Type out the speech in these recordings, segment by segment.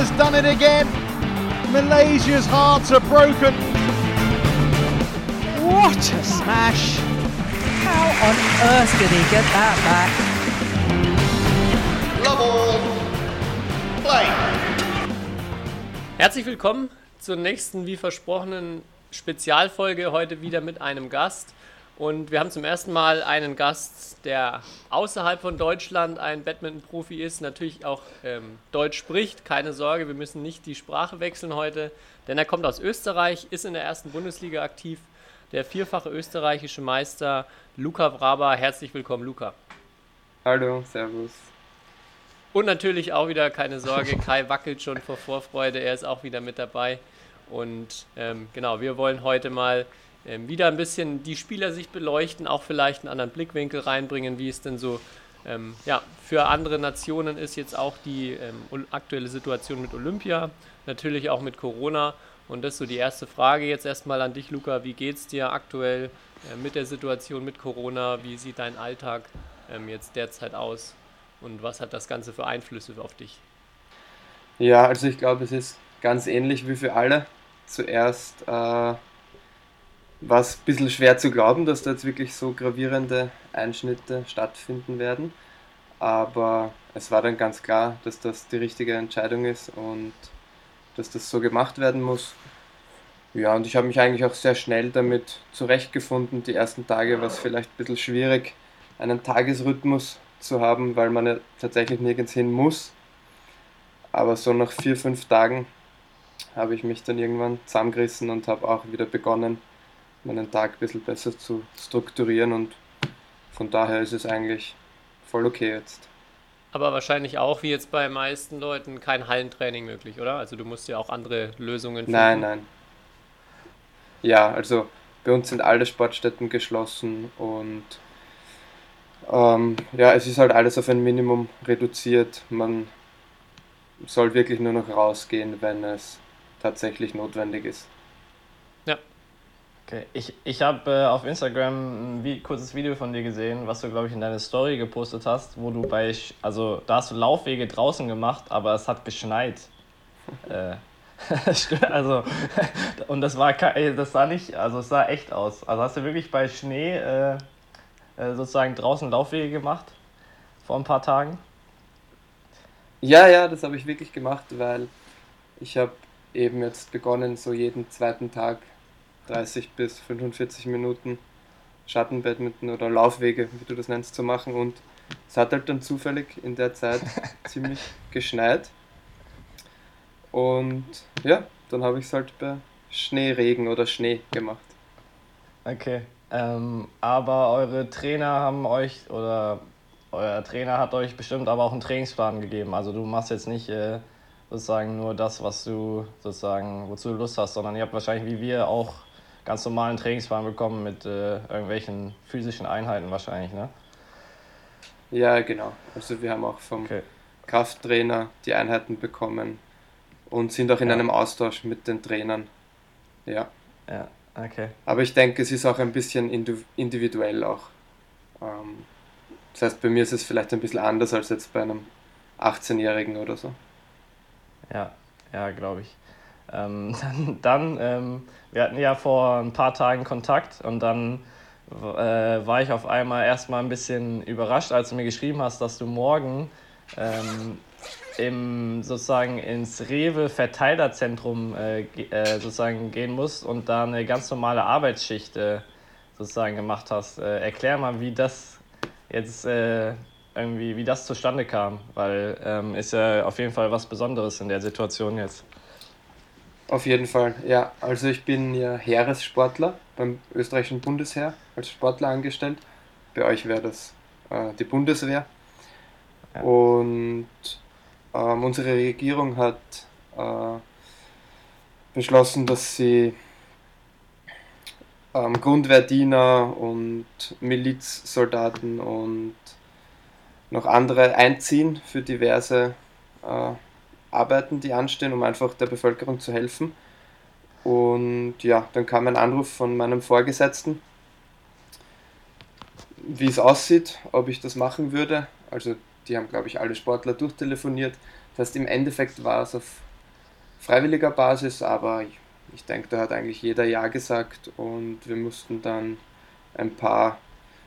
has done it again. Malaysia's hearts are broken. What a smash! How on earth did he get that back? Love all. Play. Herzlich willkommen zur nächsten, wie versprochenen, Spezialfolge. Heute wieder mit einem Gast. Und wir haben zum ersten Mal einen Gast, der außerhalb von Deutschland ein Badminton-Profi ist, natürlich auch ähm, Deutsch spricht. Keine Sorge, wir müssen nicht die Sprache wechseln heute, denn er kommt aus Österreich, ist in der ersten Bundesliga aktiv. Der vierfache österreichische Meister Luca Braba. Herzlich willkommen, Luca. Hallo, Servus. Und natürlich auch wieder keine Sorge, Kai wackelt schon vor Vorfreude, er ist auch wieder mit dabei. Und ähm, genau, wir wollen heute mal wieder ein bisschen die Spielersicht beleuchten, auch vielleicht einen anderen Blickwinkel reinbringen, wie es denn so ähm, ja, für andere Nationen ist jetzt auch die ähm, aktuelle Situation mit Olympia, natürlich auch mit Corona. Und das ist so die erste Frage jetzt erstmal an dich, Luca. Wie geht es dir aktuell äh, mit der Situation mit Corona? Wie sieht dein Alltag ähm, jetzt derzeit aus? Und was hat das Ganze für Einflüsse auf dich? Ja, also ich glaube, es ist ganz ähnlich wie für alle. Zuerst äh, war es ein bisschen schwer zu glauben, dass da jetzt wirklich so gravierende Einschnitte stattfinden werden. Aber es war dann ganz klar, dass das die richtige Entscheidung ist und dass das so gemacht werden muss. Ja, und ich habe mich eigentlich auch sehr schnell damit zurechtgefunden. Die ersten Tage war es vielleicht ein bisschen schwierig, einen Tagesrhythmus zu haben, weil man ja tatsächlich nirgends hin muss. Aber so nach vier, fünf Tagen habe ich mich dann irgendwann zusammengerissen und habe auch wieder begonnen, meinen Tag ein bisschen besser zu strukturieren und von daher ist es eigentlich voll okay jetzt. Aber wahrscheinlich auch, wie jetzt bei meisten Leuten, kein Hallentraining möglich, oder? Also du musst ja auch andere Lösungen finden. Nein, nein. Ja, also bei uns sind alle Sportstätten geschlossen und ähm, ja, es ist halt alles auf ein Minimum reduziert. Man soll wirklich nur noch rausgehen, wenn es tatsächlich notwendig ist. Okay, ich, ich habe äh, auf Instagram ein vi kurzes Video von dir gesehen, was du, glaube ich, in deine Story gepostet hast, wo du bei, also da hast du Laufwege draußen gemacht, aber es hat geschneit. äh, also, und das war, das sah nicht, also es sah echt aus. Also hast du wirklich bei Schnee äh, äh, sozusagen draußen Laufwege gemacht vor ein paar Tagen? Ja, ja, das habe ich wirklich gemacht, weil ich habe eben jetzt begonnen, so jeden zweiten Tag 30 bis 45 Minuten Schattenbadminton oder Laufwege, wie du das nennst, zu machen. Und es hat halt dann zufällig in der Zeit ziemlich geschneit. Und ja, dann habe ich es halt bei Schneeregen oder Schnee gemacht. Okay. Ähm, aber eure Trainer haben euch oder euer Trainer hat euch bestimmt aber auch einen Trainingsplan gegeben. Also du machst jetzt nicht äh, sozusagen nur das, was du sozusagen, wozu du Lust hast, sondern ihr habt wahrscheinlich wie wir auch ganz normalen Trainingsplan bekommen mit äh, irgendwelchen physischen Einheiten wahrscheinlich, ne? Ja, genau. Also wir haben auch vom okay. Krafttrainer die Einheiten bekommen und sind auch in ja. einem Austausch mit den Trainern. Ja. Ja, okay. Aber ich denke, es ist auch ein bisschen individuell auch. Ähm, das heißt, bei mir ist es vielleicht ein bisschen anders als jetzt bei einem 18-Jährigen oder so. Ja, ja, glaube ich. Ähm, dann, dann ähm, wir hatten ja vor ein paar Tagen Kontakt und dann äh, war ich auf einmal erstmal ein bisschen überrascht, als du mir geschrieben hast, dass du morgen ähm, im, sozusagen ins Rewe Verteilerzentrum äh, äh, sozusagen gehen musst und da eine ganz normale Arbeitsschicht äh, sozusagen gemacht hast. Äh, erklär mal, wie das jetzt äh, irgendwie, wie das zustande kam, weil ähm, ist ja auf jeden Fall was Besonderes in der Situation jetzt. Auf jeden Fall, ja. Also ich bin ja Heeressportler beim österreichischen Bundesheer als Sportler angestellt. Bei euch wäre das äh, die Bundeswehr. Ja. Und ähm, unsere Regierung hat äh, beschlossen, dass sie ähm, Grundwehrdiener und Milizsoldaten und noch andere einziehen für diverse äh, Arbeiten, die anstehen, um einfach der Bevölkerung zu helfen. Und ja, dann kam ein Anruf von meinem Vorgesetzten, wie es aussieht, ob ich das machen würde. Also die haben, glaube ich, alle Sportler durchtelefoniert. Das heißt, im Endeffekt war es auf freiwilliger Basis, aber ich, ich denke, da hat eigentlich jeder Ja gesagt und wir mussten dann ein paar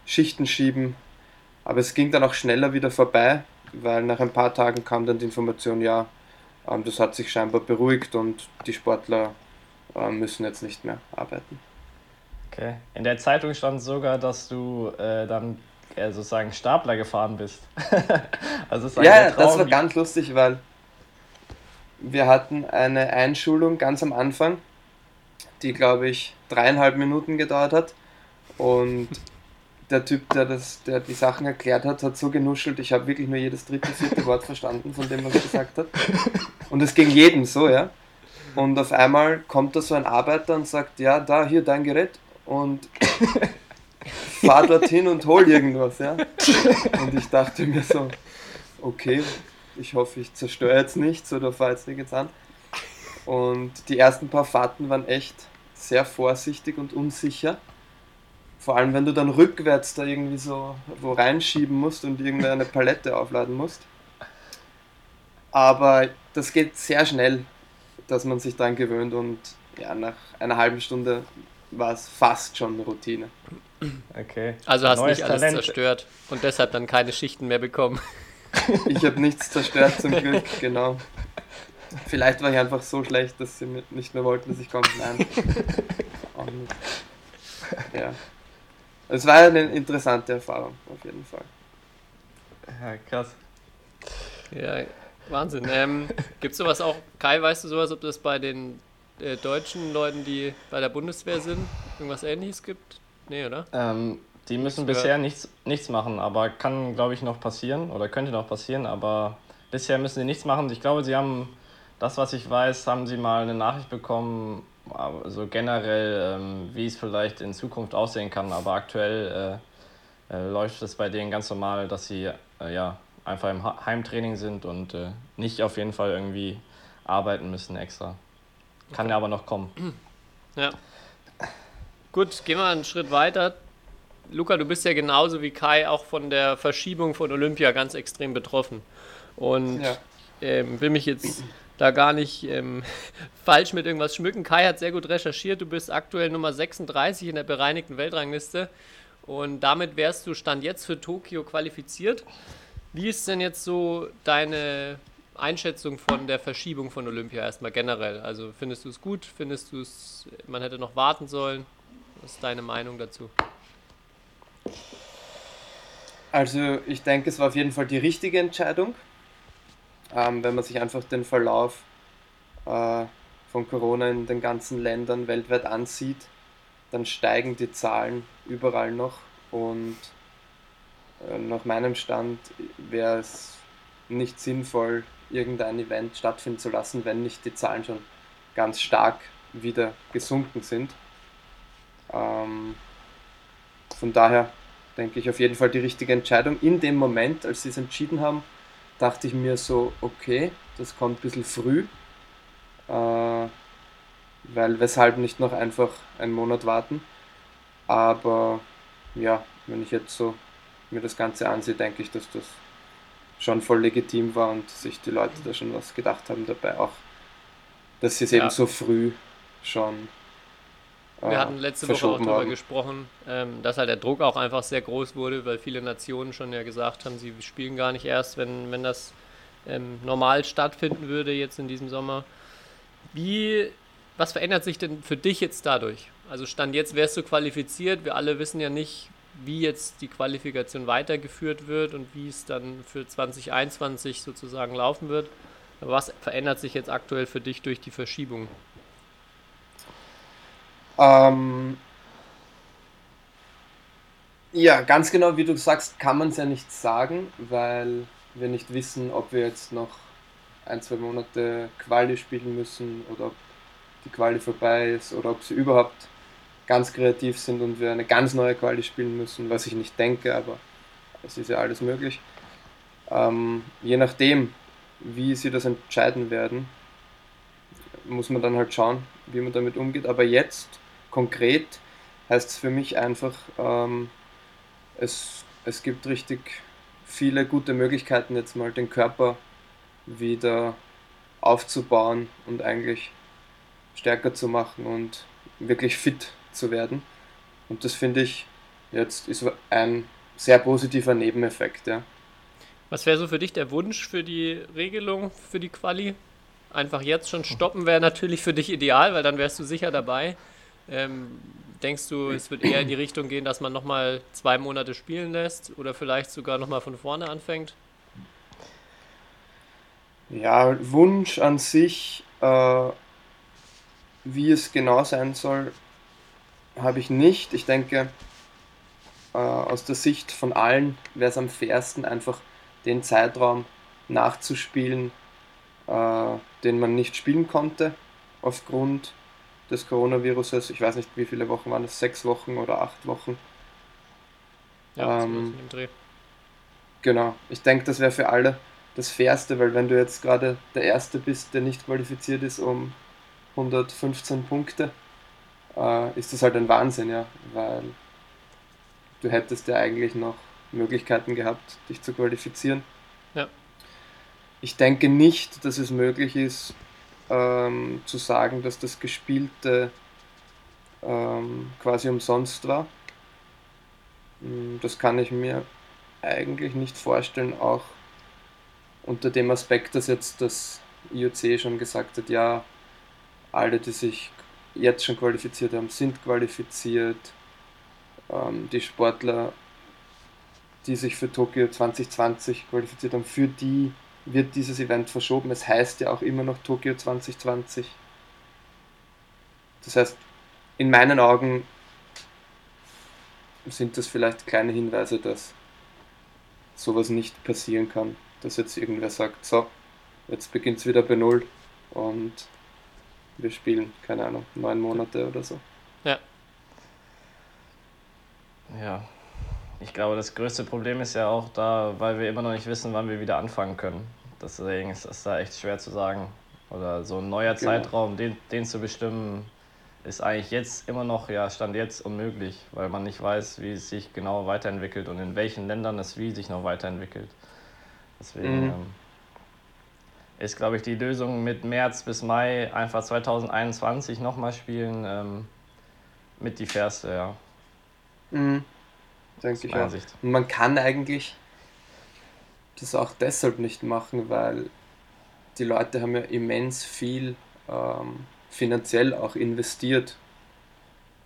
Schichten schieben. Aber es ging dann auch schneller wieder vorbei, weil nach ein paar Tagen kam dann die Information, ja, das hat sich scheinbar beruhigt und die Sportler äh, müssen jetzt nicht mehr arbeiten. Okay. In der Zeitung stand sogar, dass du äh, dann äh, sozusagen Stapler gefahren bist. also ja, das war ganz lustig, weil wir hatten eine Einschulung ganz am Anfang, die glaube ich dreieinhalb Minuten gedauert hat. Und der Typ, der, das, der die Sachen erklärt hat, hat so genuschelt, ich habe wirklich nur jedes dritte, vierte Wort verstanden, von dem, was er gesagt hat. Und es ging jedem so, ja. Und auf einmal kommt da so ein Arbeiter und sagt, ja, da, hier dein Gerät und fahr dorthin und hol irgendwas, ja. Und ich dachte mir so, okay, ich hoffe, ich zerstöre jetzt nichts oder fahre jetzt nichts an. Und die ersten paar Fahrten waren echt sehr vorsichtig und unsicher. Vor allem, wenn du dann rückwärts da irgendwie so wo reinschieben musst und irgendeine Palette aufladen musst. Aber das geht sehr schnell, dass man sich daran gewöhnt und ja, nach einer halben Stunde war es fast schon Routine. Okay. Also hast Neues nicht alles Talent. zerstört und deshalb dann keine Schichten mehr bekommen. Ich habe nichts zerstört zum Glück, genau. Vielleicht war ich einfach so schlecht, dass sie nicht mehr wollten, dass ich komme. Nein. Und, ja. Es war eine interessante Erfahrung, auf jeden Fall. Ja, krass. Ja, Wahnsinn. Ähm, Gibt es sowas auch, Kai, weißt du sowas, ob das bei den äh, deutschen Leuten, die bei der Bundeswehr sind, irgendwas ähnliches gibt? Nee, oder? Ähm, die müssen bisher nichts, nichts machen, aber kann, glaube ich, noch passieren oder könnte noch passieren, aber bisher müssen sie nichts machen. Ich glaube, sie haben, das, was ich weiß, haben sie mal eine Nachricht bekommen, also generell, ähm, wie es vielleicht in Zukunft aussehen kann. Aber aktuell äh, äh, läuft es bei denen ganz normal, dass sie äh, ja, einfach im Heimtraining sind und äh, nicht auf jeden Fall irgendwie arbeiten müssen extra. Kann ja aber noch kommen. Ja. Gut, gehen wir einen Schritt weiter. Luca, du bist ja genauso wie Kai auch von der Verschiebung von Olympia ganz extrem betroffen. Und ja. ähm, will mich jetzt da gar nicht ähm, falsch mit irgendwas schmücken. Kai hat sehr gut recherchiert. Du bist aktuell Nummer 36 in der bereinigten Weltrangliste. Und damit wärst du Stand jetzt für Tokio qualifiziert. Wie ist denn jetzt so deine Einschätzung von der Verschiebung von Olympia erstmal generell? Also findest du es gut? Findest du es, man hätte noch warten sollen? Was ist deine Meinung dazu? Also ich denke, es war auf jeden Fall die richtige Entscheidung ähm, wenn man sich einfach den Verlauf äh, von Corona in den ganzen Ländern weltweit ansieht, dann steigen die Zahlen überall noch und äh, nach meinem Stand wäre es nicht sinnvoll, irgendein Event stattfinden zu lassen, wenn nicht die Zahlen schon ganz stark wieder gesunken sind. Ähm, von daher denke ich auf jeden Fall die richtige Entscheidung. In dem Moment, als sie es entschieden haben, dachte ich mir so, okay, das kommt ein bisschen früh, äh, weil weshalb nicht noch einfach einen Monat warten. Aber ja, wenn ich jetzt so mir das Ganze ansehe, denke ich, dass das schon voll legitim war und sich die Leute da schon was gedacht haben dabei auch, dass sie es ja. eben so früh schon wir hatten letzte Woche auch darüber haben. gesprochen, ähm, dass halt der Druck auch einfach sehr groß wurde, weil viele Nationen schon ja gesagt haben, sie spielen gar nicht erst, wenn, wenn das ähm, normal stattfinden würde jetzt in diesem Sommer. Wie, was verändert sich denn für dich jetzt dadurch? Also Stand jetzt wärst du qualifiziert, wir alle wissen ja nicht, wie jetzt die Qualifikation weitergeführt wird und wie es dann für 2021 sozusagen laufen wird. Aber was verändert sich jetzt aktuell für dich durch die Verschiebung? Ähm, ja, ganz genau wie du sagst, kann man es ja nicht sagen, weil wir nicht wissen, ob wir jetzt noch ein, zwei Monate Quali spielen müssen oder ob die Quali vorbei ist oder ob sie überhaupt ganz kreativ sind und wir eine ganz neue Quali spielen müssen, was ich nicht denke, aber es ist ja alles möglich. Ähm, je nachdem, wie sie das entscheiden werden, muss man dann halt schauen, wie man damit umgeht. Aber jetzt konkret heißt es für mich einfach, ähm, es, es gibt richtig viele gute Möglichkeiten, jetzt mal den Körper wieder aufzubauen und eigentlich stärker zu machen und wirklich fit zu werden. Und das finde ich jetzt ist ein sehr positiver Nebeneffekt. Ja. Was wäre so für dich der Wunsch für die Regelung, für die Quali? Einfach jetzt schon stoppen wäre natürlich für dich ideal, weil dann wärst du sicher dabei. Ähm, denkst du, es wird eher in die Richtung gehen, dass man nochmal zwei Monate spielen lässt oder vielleicht sogar nochmal von vorne anfängt? Ja, Wunsch an sich, äh, wie es genau sein soll, habe ich nicht. Ich denke, äh, aus der Sicht von allen wäre es am fairsten, einfach den Zeitraum nachzuspielen, äh, den man nicht spielen konnte aufgrund des Coronaviruses. Ich weiß nicht, wie viele Wochen waren es, sechs Wochen oder acht Wochen. Ja, ähm, Dreh. Genau, ich denke, das wäre für alle das Fairste, weil wenn du jetzt gerade der Erste bist, der nicht qualifiziert ist um 115 Punkte, äh, ist das halt ein Wahnsinn, ja, weil du hättest ja eigentlich noch Möglichkeiten gehabt, dich zu qualifizieren. Ja. Ich denke nicht, dass es möglich ist, ähm, zu sagen, dass das Gespielte ähm, quasi umsonst war. Hm, das kann ich mir eigentlich nicht vorstellen, auch unter dem Aspekt, dass jetzt das IOC schon gesagt hat, ja, alle, die sich jetzt schon qualifiziert haben, sind qualifiziert. Ähm, die Sportler, die sich für Tokio 2020 qualifiziert haben, für die wird dieses Event verschoben. Es heißt ja auch immer noch Tokio 2020. Das heißt, in meinen Augen sind das vielleicht kleine Hinweise, dass sowas nicht passieren kann. Dass jetzt irgendwer sagt, so, jetzt beginnt es wieder bei Null und wir spielen, keine Ahnung, neun Monate oder so. Ja. Ja. Ich glaube, das größte Problem ist ja auch da, weil wir immer noch nicht wissen, wann wir wieder anfangen können. Deswegen ist das da echt schwer zu sagen. Oder so ein neuer genau. Zeitraum, den, den zu bestimmen, ist eigentlich jetzt immer noch, ja, Stand jetzt unmöglich, weil man nicht weiß, wie es sich genau weiterentwickelt und in welchen Ländern es wie sich noch weiterentwickelt. Deswegen mhm. ähm, ist, glaube ich, die Lösung mit März bis Mai einfach 2021 nochmal spielen ähm, mit die fairste, ja. Mhm. Denke ich auch. Sicht. Und man kann eigentlich das auch deshalb nicht machen, weil die Leute haben ja immens viel ähm, finanziell auch investiert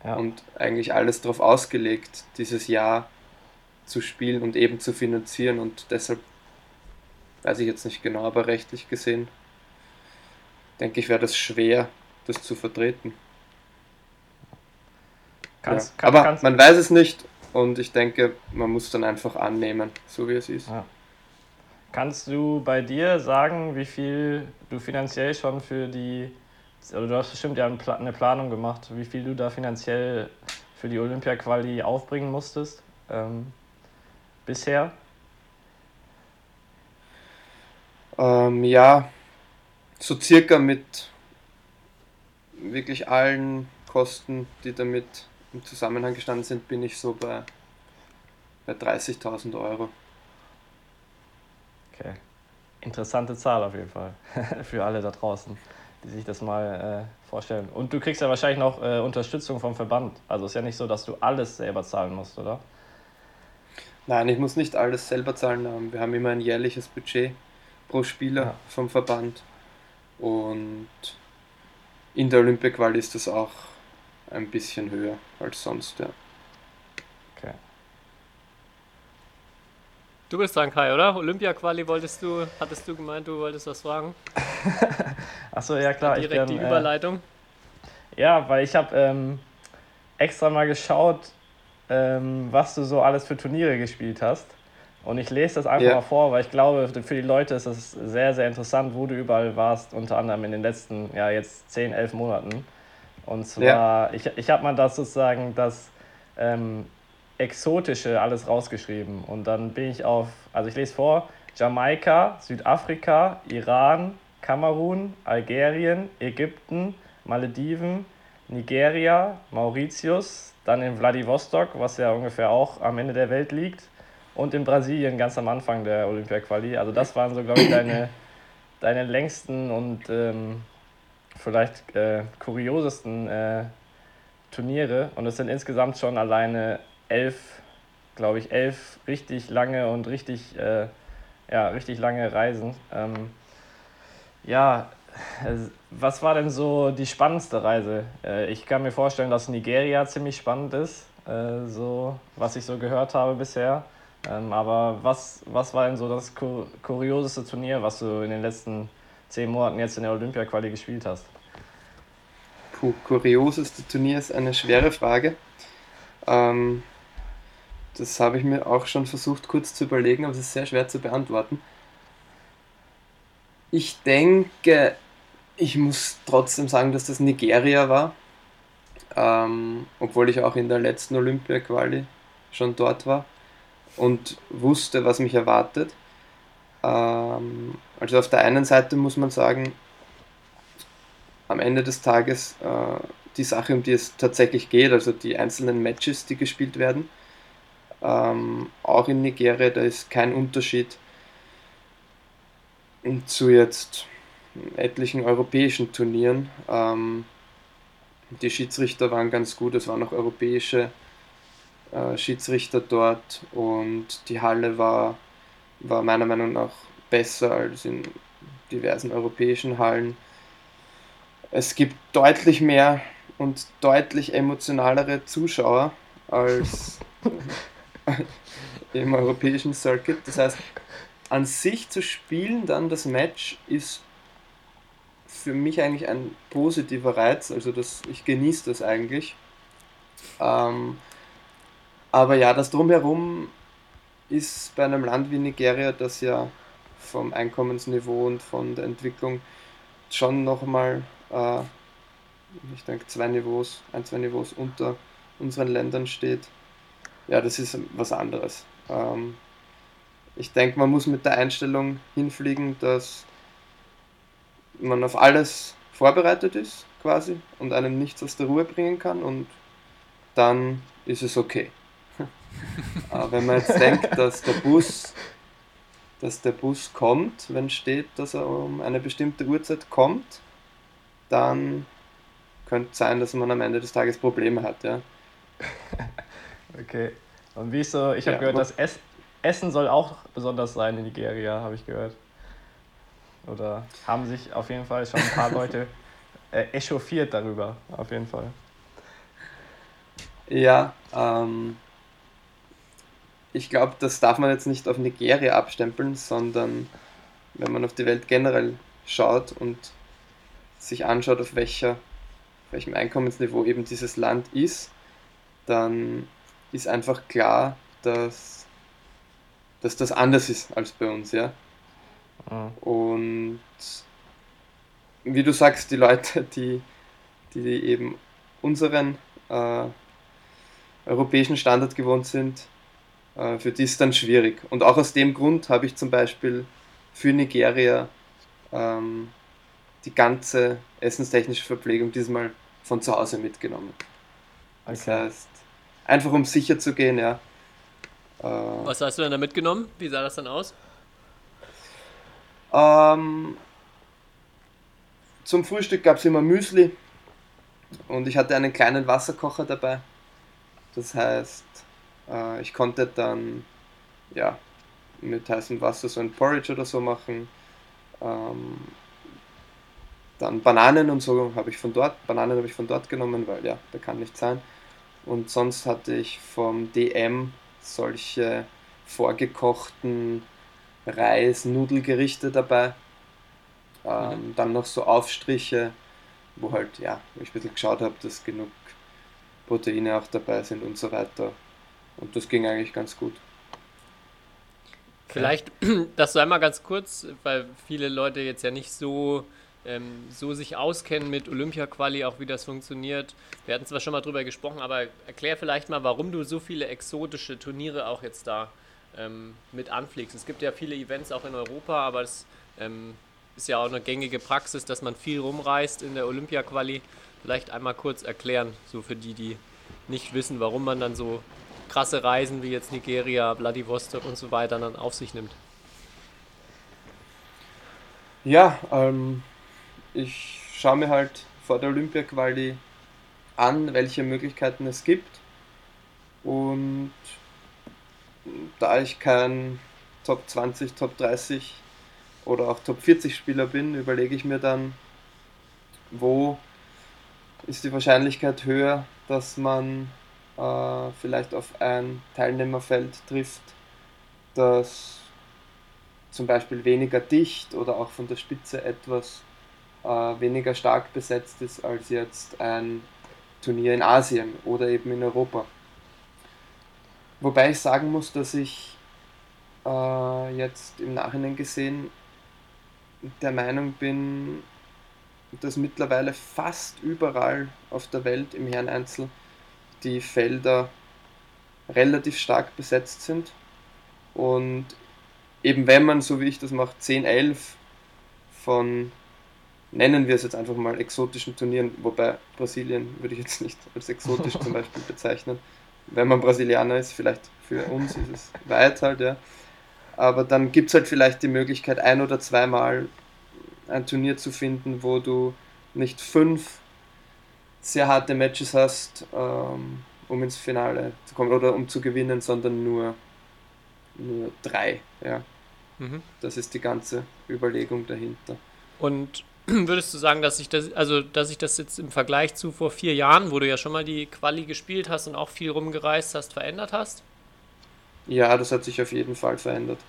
ja. und eigentlich alles darauf ausgelegt, dieses Jahr zu spielen und eben zu finanzieren und deshalb weiß ich jetzt nicht genau, aber rechtlich gesehen denke ich, wäre das schwer, das zu vertreten. Kannst, ja. kann, aber kannst, man weiß es nicht und ich denke, man muss dann einfach annehmen, so wie es ist. Ja. Kannst du bei dir sagen, wie viel du finanziell schon für die, oder du hast bestimmt ja eine Planung gemacht, wie viel du da finanziell für die Olympia-Quali aufbringen musstest ähm, bisher? Ähm, ja, so circa mit wirklich allen Kosten, die damit im Zusammenhang gestanden sind, bin ich so bei, bei 30.000 Euro. Okay. Interessante Zahl auf jeden Fall für alle da draußen, die sich das mal äh, vorstellen. Und du kriegst ja wahrscheinlich noch äh, Unterstützung vom Verband. Also ist ja nicht so, dass du alles selber zahlen musst, oder? Nein, ich muss nicht alles selber zahlen. Wir haben immer ein jährliches Budget pro Spieler ja. vom Verband. Und in der Olympia-Quali ist das auch ein bisschen höher als sonst, ja. Okay. Du bist dran, Kai, oder? Olympia-Quali wolltest du, hattest du gemeint, du wolltest was fragen? Achso, ja klar. Direkt ich kann, die äh, Überleitung. Äh, ja, weil ich habe ähm, extra mal geschaut, ähm, was du so alles für Turniere gespielt hast. Und ich lese das einfach yeah. mal vor, weil ich glaube, für die Leute ist es sehr, sehr interessant, wo du überall warst, unter anderem in den letzten, ja, jetzt 10, 11 Monaten. Und zwar, yeah. ich, ich habe mal das sozusagen das ähm, Exotische alles rausgeschrieben. Und dann bin ich auf, also ich lese vor, Jamaika, Südafrika, Iran, Kamerun, Algerien, Ägypten, Malediven, Nigeria, Mauritius, dann in Vladivostok, was ja ungefähr auch am Ende der Welt liegt, und in Brasilien ganz am Anfang der Olympia-Quali. Also das waren so, glaube ich, deine deine längsten und ähm, vielleicht äh, kuriosesten äh, Turniere. Und es sind insgesamt schon alleine elf, glaube ich, elf richtig lange und richtig, äh, ja, richtig lange Reisen. Ähm, ja, was war denn so die spannendste Reise? Äh, ich kann mir vorstellen, dass Nigeria ziemlich spannend ist, äh, so was ich so gehört habe bisher. Ähm, aber was, was war denn so das kur kurioseste Turnier, was du in den letzten zehn Monaten jetzt in der Olympia-Quali gespielt hast? Puh, kurioseste Turnier ist eine schwere Frage. Ähm, das habe ich mir auch schon versucht kurz zu überlegen, aber es ist sehr schwer zu beantworten. Ich denke, ich muss trotzdem sagen, dass das Nigeria war. Ähm, obwohl ich auch in der letzten Olympia-Quali schon dort war und wusste, was mich erwartet. Ähm, also auf der einen Seite muss man sagen, am Ende des Tages äh, die Sache, um die es tatsächlich geht, also die einzelnen Matches, die gespielt werden. Ähm, auch in Nigeria, da ist kein Unterschied zu jetzt etlichen europäischen Turnieren. Ähm, die Schiedsrichter waren ganz gut, es waren auch europäische äh, Schiedsrichter dort und die Halle war, war meiner Meinung nach besser als in diversen europäischen Hallen. Es gibt deutlich mehr und deutlich emotionalere Zuschauer als im europäischen Circuit. Das heißt, an sich zu spielen, dann das Match, ist für mich eigentlich ein positiver Reiz. Also das, ich genieße das eigentlich. Ähm, aber ja, das drumherum ist bei einem Land wie Nigeria, das ja vom Einkommensniveau und von der Entwicklung schon nochmal, äh, ich denke, zwei Niveaus, ein, zwei Niveaus unter unseren Ländern steht. Ja, das ist was anderes. Ähm, ich denke, man muss mit der Einstellung hinfliegen, dass man auf alles vorbereitet ist, quasi, und einem nichts aus der Ruhe bringen kann, und dann ist es okay. Aber wenn man jetzt denkt, dass der Bus, dass der Bus kommt, wenn steht, dass er um eine bestimmte Uhrzeit kommt, dann könnte es sein, dass man am Ende des Tages Probleme hat, ja. okay. Und wie ist so, ich habe ja, gehört, dass es Essen soll auch besonders sein in Nigeria, habe ich gehört. Oder haben sich auf jeden Fall schon ein paar Leute äh, echauffiert darüber, auf jeden Fall. Ja, ähm, ich glaube, das darf man jetzt nicht auf Nigeria abstempeln, sondern wenn man auf die Welt generell schaut und sich anschaut, auf welcher, welchem Einkommensniveau eben dieses Land ist, dann ist einfach klar, dass, dass das anders ist als bei uns, ja. Mhm. Und wie du sagst, die Leute, die, die eben unseren äh, europäischen Standard gewohnt sind, für die ist dann schwierig. Und auch aus dem Grund habe ich zum Beispiel für Nigeria ähm, die ganze essenstechnische Verpflegung diesmal von zu Hause mitgenommen. Okay. Das heißt, einfach um sicher zu gehen, ja. Äh, Was hast du denn da mitgenommen? Wie sah das dann aus? Ähm, zum Frühstück gab es immer Müsli und ich hatte einen kleinen Wasserkocher dabei. Das heißt, äh, ich konnte dann ja, mit heißem Wasser so ein Porridge oder so machen. Ähm, dann Bananen und so habe ich von dort, Bananen habe ich von dort genommen, weil ja, da kann nicht sein. Und sonst hatte ich vom DM solche vorgekochten Reis-Nudelgerichte dabei. Ähm, mhm. Dann noch so Aufstriche, wo halt, ja, wo ich ein bisschen geschaut habe, dass genug Proteine auch dabei sind und so weiter. Und das ging eigentlich ganz gut. Vielleicht, dass du einmal ganz kurz, weil viele Leute jetzt ja nicht so, ähm, so sich auskennen mit Olympia-Quali, auch wie das funktioniert. Wir hatten zwar schon mal drüber gesprochen, aber erklär vielleicht mal, warum du so viele exotische Turniere auch jetzt da ähm, mit anfliegst. Es gibt ja viele Events auch in Europa, aber es ähm, ist ja auch eine gängige Praxis, dass man viel rumreist in der Olympia-Quali. Vielleicht einmal kurz erklären, so für die, die nicht wissen, warum man dann so krasse Reisen wie jetzt Nigeria, Vladivostok und so weiter dann auf sich nimmt. Ja, ähm, ich schaue mir halt vor der Olympia-Quali an, welche Möglichkeiten es gibt. Und da ich kein Top 20, Top 30 oder auch Top 40 Spieler bin, überlege ich mir dann, wo ist die Wahrscheinlichkeit höher, dass man äh, vielleicht auf ein Teilnehmerfeld trifft, das zum Beispiel weniger dicht oder auch von der Spitze etwas äh, weniger stark besetzt ist als jetzt ein Turnier in Asien oder eben in Europa. Wobei ich sagen muss, dass ich äh, jetzt im Nachhinein gesehen der Meinung bin, dass mittlerweile fast überall auf der Welt im Herreneinzel die Felder relativ stark besetzt sind. Und eben wenn man, so wie ich das mache, 10, 11 von, nennen wir es jetzt einfach mal, exotischen Turnieren, wobei Brasilien würde ich jetzt nicht als exotisch zum Beispiel bezeichnen. Wenn man Brasilianer ist, vielleicht für uns ist es weit halt, ja. Aber dann gibt es halt vielleicht die Möglichkeit, ein oder zweimal ein Turnier zu finden, wo du nicht fünf sehr harte Matches hast, ähm, um ins Finale zu kommen oder um zu gewinnen, sondern nur, nur drei. Ja. Mhm. Das ist die ganze Überlegung dahinter. Und würdest du sagen, dass sich das, also dass sich das jetzt im Vergleich zu vor vier Jahren, wo du ja schon mal die Quali gespielt hast und auch viel rumgereist hast, verändert hast? Ja, das hat sich auf jeden Fall verändert.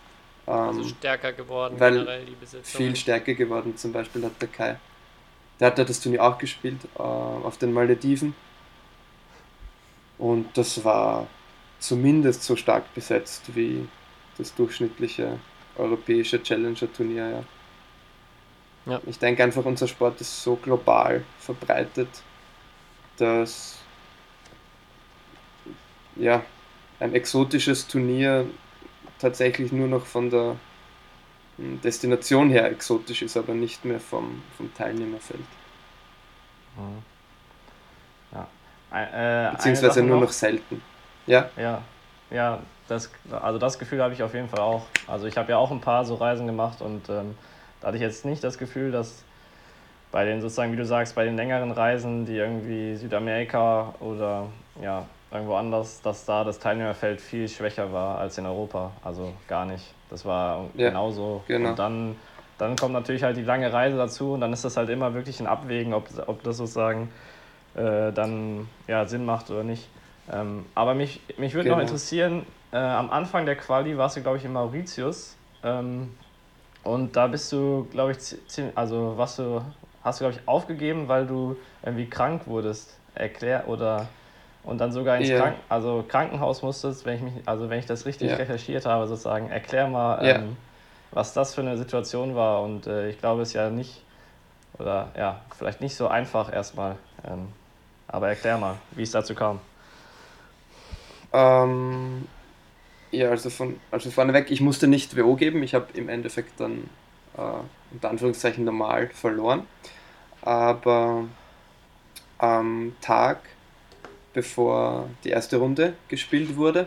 Also ähm, stärker geworden, weil generell die Besetzung. Viel stärker geworden, zum Beispiel hat der Kai. Der hat ja das Turnier auch gespielt äh, auf den Malediven. Und das war zumindest so stark besetzt wie das durchschnittliche europäische Challenger-Turnier. Ja. ja. Ich denke einfach, unser Sport ist so global verbreitet, dass ja, ein exotisches Turnier tatsächlich nur noch von der Destination her exotisch ist, aber nicht mehr vom, vom Teilnehmerfeld. Mhm. Ja. Äh, Beziehungsweise nur noch, noch selten. Ja? Ja, ja das, also das Gefühl habe ich auf jeden Fall auch. Also ich habe ja auch ein paar so Reisen gemacht und ähm, da hatte ich jetzt nicht das Gefühl, dass bei den sozusagen, wie du sagst, bei den längeren Reisen, die irgendwie Südamerika oder ja, irgendwo anders, dass da das Teilnehmerfeld viel schwächer war als in Europa. Also gar nicht. Das war ja, genauso. Genau. Und dann, dann kommt natürlich halt die lange Reise dazu und dann ist das halt immer wirklich ein Abwägen, ob, ob das sozusagen äh, dann ja, Sinn macht oder nicht. Ähm, aber mich, mich würde genau. noch interessieren, äh, am Anfang der Quali warst du, glaube ich, in Mauritius. Ähm, und da bist du, glaube ich, also was du, hast du, glaube ich, aufgegeben, weil du irgendwie krank wurdest. Erklär oder und dann sogar ins yeah. Kranken also Krankenhaus musstest, wenn ich mich, also wenn ich das richtig yeah. recherchiert habe, sozusagen. Erklär mal, yeah. ähm, was das für eine Situation war. Und äh, ich glaube, es ist ja nicht, oder ja, vielleicht nicht so einfach erstmal. Ähm, aber erklär mal, wie es dazu kam. Ähm, ja, also, von, also vorneweg, ich musste nicht WO geben. Ich habe im Endeffekt dann äh, unter Anführungszeichen normal verloren. Aber am Tag bevor die erste Runde gespielt wurde,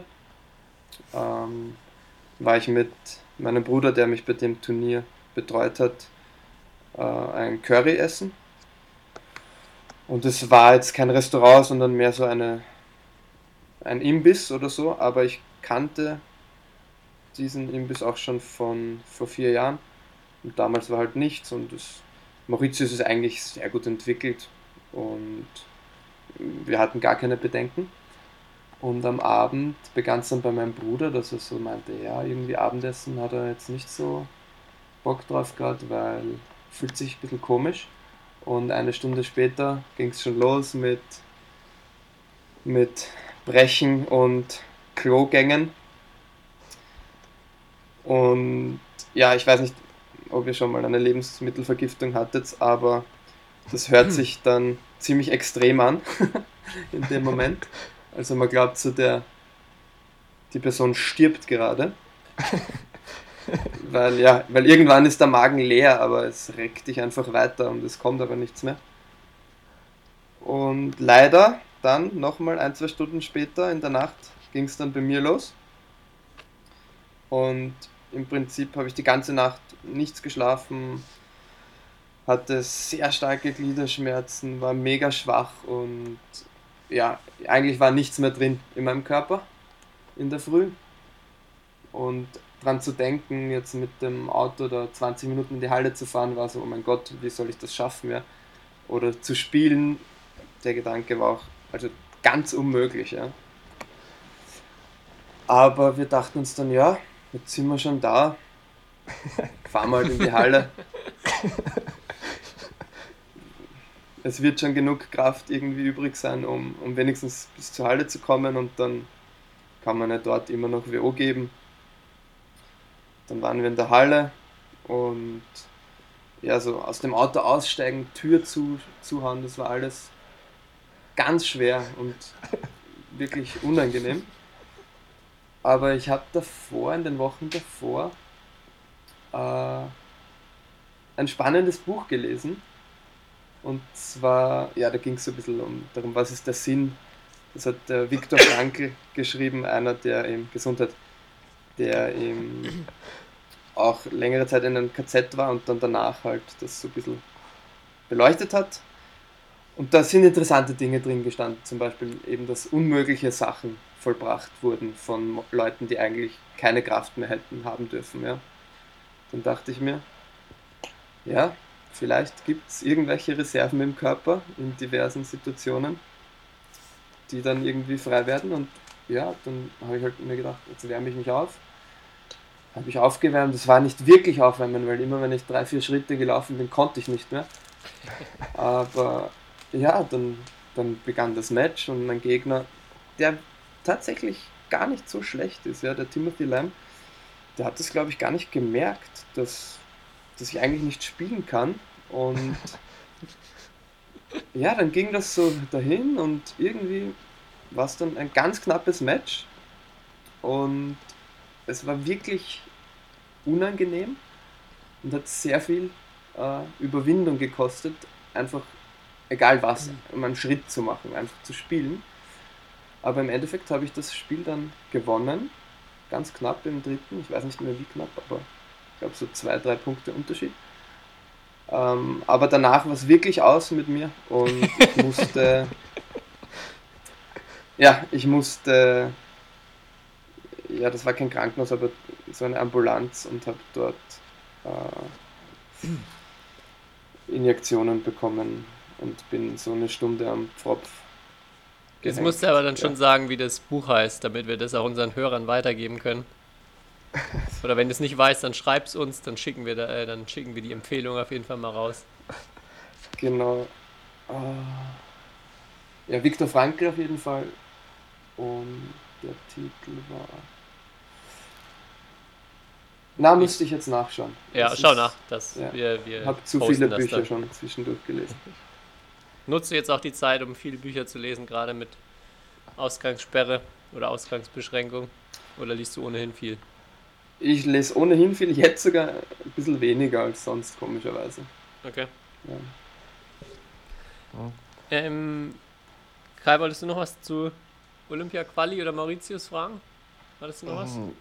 ähm, war ich mit meinem Bruder, der mich bei dem Turnier betreut hat, äh, ein Curry essen. Und es war jetzt kein Restaurant, sondern mehr so eine, ein Imbiss oder so, aber ich kannte diesen Imbiss auch schon von vor vier Jahren. Und damals war halt nichts und das Mauritius ist eigentlich sehr gut entwickelt und wir hatten gar keine Bedenken. Und am Abend begann es dann bei meinem Bruder, dass er so meinte, ja, irgendwie Abendessen hat er jetzt nicht so Bock drauf gehabt, weil fühlt sich ein bisschen komisch. Und eine Stunde später ging es schon los mit, mit Brechen und Klogängen. Und ja, ich weiß nicht, ob ihr schon mal eine Lebensmittelvergiftung hattet, aber das hört sich dann ziemlich extrem an in dem Moment. Also man glaubt so, der, die Person stirbt gerade. weil ja, weil irgendwann ist der Magen leer, aber es reckt dich einfach weiter und es kommt aber nichts mehr. Und leider dann nochmal ein, zwei Stunden später in der Nacht ging es dann bei mir los. Und im Prinzip habe ich die ganze Nacht nichts geschlafen, hatte sehr starke Gliederschmerzen, war mega schwach und ja, eigentlich war nichts mehr drin in meinem Körper in der Früh. Und dran zu denken, jetzt mit dem Auto da 20 Minuten in die Halle zu fahren, war so, oh mein Gott, wie soll ich das schaffen? Ja? Oder zu spielen, der Gedanke war auch also ganz unmöglich. Ja? Aber wir dachten uns dann, ja, jetzt sind wir schon da, fahren wir halt in die Halle. Es wird schon genug Kraft irgendwie übrig sein, um, um wenigstens bis zur Halle zu kommen und dann kann man ja dort immer noch WO geben. Dann waren wir in der Halle und ja, so aus dem Auto aussteigen, Tür zu, zuhauen, das war alles ganz schwer und wirklich unangenehm. Aber ich habe davor, in den Wochen davor, äh, ein spannendes Buch gelesen. Und zwar, ja, da ging es so ein bisschen um darum, was ist der Sinn. Das hat der Viktor Frankl geschrieben, einer, der im Gesundheit, der im auch längere Zeit in einem KZ war und dann danach halt das so ein bisschen beleuchtet hat. Und da sind interessante Dinge drin gestanden, zum Beispiel eben, dass unmögliche Sachen vollbracht wurden von Leuten, die eigentlich keine Kraft mehr hätten haben dürfen. Ja. Dann dachte ich mir, ja, vielleicht gibt es irgendwelche Reserven im Körper in diversen Situationen, die dann irgendwie frei werden. Und ja, dann habe ich halt mir gedacht, jetzt wärme ich mich auf habe ich aufgewärmt. Das war nicht wirklich aufwärmen, weil immer wenn ich drei, vier Schritte gelaufen bin, konnte ich nicht mehr. Aber ja, dann, dann begann das Match und mein Gegner, der tatsächlich gar nicht so schlecht ist, ja, der Timothy Lamb, der hat das glaube ich gar nicht gemerkt, dass, dass ich eigentlich nicht spielen kann. Und ja, dann ging das so dahin und irgendwie war es dann ein ganz knappes Match. Und es war wirklich unangenehm und hat sehr viel äh, Überwindung gekostet, einfach egal was, mhm. um einen Schritt zu machen, einfach zu spielen. Aber im Endeffekt habe ich das Spiel dann gewonnen, ganz knapp im dritten, ich weiß nicht mehr wie knapp, aber glaube so zwei, drei Punkte Unterschied. Ähm, aber danach war es wirklich aus mit mir und ich musste, ja, ich musste ja, das war kein Krankenhaus, aber so eine Ambulanz und habe dort äh, Injektionen bekommen und bin so eine Stunde am Pfropf. Jetzt musst du aber dann schon sagen, wie das Buch heißt, damit wir das auch unseren Hörern weitergeben können. Oder wenn du es nicht weißt, dann schreib es uns, dann schicken wir da, äh, dann schicken wir die Empfehlung auf jeden Fall mal raus. Genau. Uh, ja, Viktor Frankl auf jeden Fall. Und der Titel war. Na, müsste ich jetzt nachschauen. Ja, das schau ist, nach. Das, ja. Wir, wir habe zu viele Bücher schon zwischendurch gelesen. Nutze jetzt auch die Zeit, um viele Bücher zu lesen, gerade mit Ausgangssperre oder Ausgangsbeschränkung? Oder liest du ohnehin viel? Ich lese ohnehin viel, jetzt sogar ein bisschen weniger als sonst, komischerweise. Okay. Ja. Ähm, Kai, wolltest du noch was zu Olympia Quali oder Mauritius fragen? Hattest du noch was? Ähm,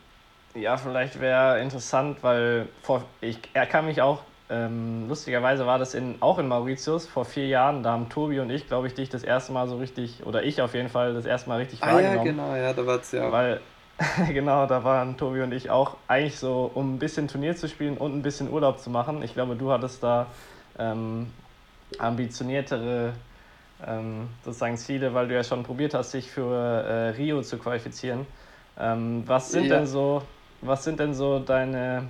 ja, vielleicht wäre interessant, weil vor, ich, er kann mich auch, ähm, lustigerweise war das in, auch in Mauritius vor vier Jahren, da haben Tobi und ich, glaube ich, dich das erste Mal so richtig, oder ich auf jeden Fall das erste Mal richtig ah, wahrgenommen. ja, genau, ja, da war es ja. Weil, genau, da waren Tobi und ich auch eigentlich so, um ein bisschen Turnier zu spielen und ein bisschen Urlaub zu machen. Ich glaube, du hattest da ähm, ambitioniertere ähm, sozusagen Ziele, weil du ja schon probiert hast, dich für äh, Rio zu qualifizieren. Ähm, was sind ja. denn so was sind denn so deine,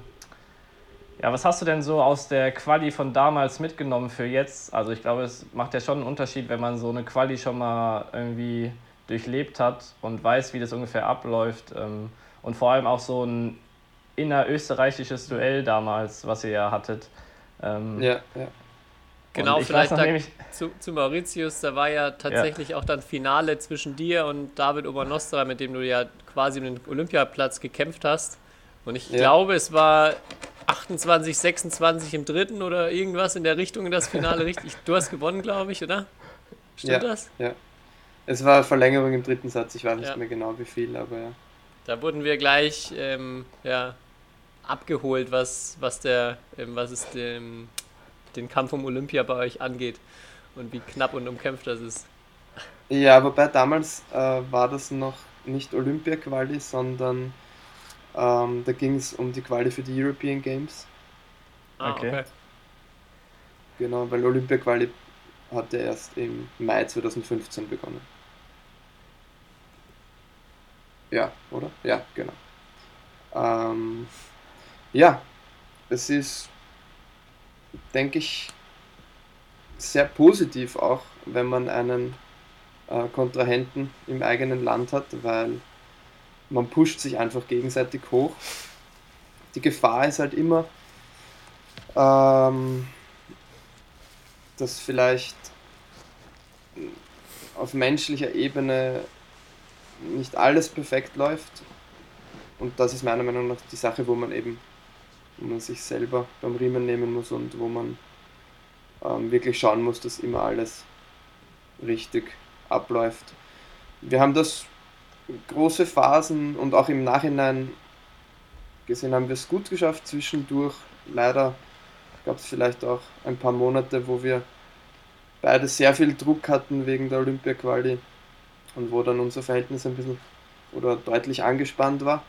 ja, was hast du denn so aus der Quali von damals mitgenommen für jetzt? Also ich glaube, es macht ja schon einen Unterschied, wenn man so eine Quali schon mal irgendwie durchlebt hat und weiß, wie das ungefähr abläuft. Ähm, und vor allem auch so ein innerösterreichisches Duell damals, was ihr ja hattet. Ähm, ja, ja. Genau, vielleicht da, zu, zu, Mauritius, da war ja tatsächlich ja. auch dann Finale zwischen dir und David Obernostra, mit dem du ja quasi um den Olympiaplatz gekämpft hast. Und ich ja. glaube, es war 28, 26 im dritten oder irgendwas in der Richtung in das Finale richtig. Du hast gewonnen, glaube ich, oder? Stimmt ja, das? Ja. Es war Verlängerung im dritten Satz, ich weiß nicht mehr genau wie viel, aber ja. Da wurden wir gleich ähm, ja, abgeholt, was, was der, ähm, was es dem den Kampf um Olympia bei euch angeht und wie knapp und umkämpft das ist. Ja, wobei damals äh, war das noch nicht Olympia-Quali, sondern ähm, da ging es um die Quali für die European Games. Ah, Okay. okay. Genau, weil Olympia-Quali hatte erst im Mai 2015 begonnen. Ja, oder? Ja, genau. Ähm, ja, es ist, denke ich, sehr positiv auch, wenn man einen äh, Kontrahenten im eigenen Land hat, weil man pusht sich einfach gegenseitig hoch. Die Gefahr ist halt immer, ähm, dass vielleicht auf menschlicher Ebene nicht alles perfekt läuft. Und das ist meiner Meinung nach die Sache, wo man eben wo man sich selber beim Riemen nehmen muss und wo man ähm, wirklich schauen muss, dass immer alles richtig abläuft. Wir haben das große Phasen und auch im Nachhinein gesehen haben wir es gut geschafft. Zwischendurch leider gab es vielleicht auch ein paar Monate, wo wir beide sehr viel Druck hatten wegen der Olympia-Quali und wo dann unser Verhältnis ein bisschen oder deutlich angespannt war.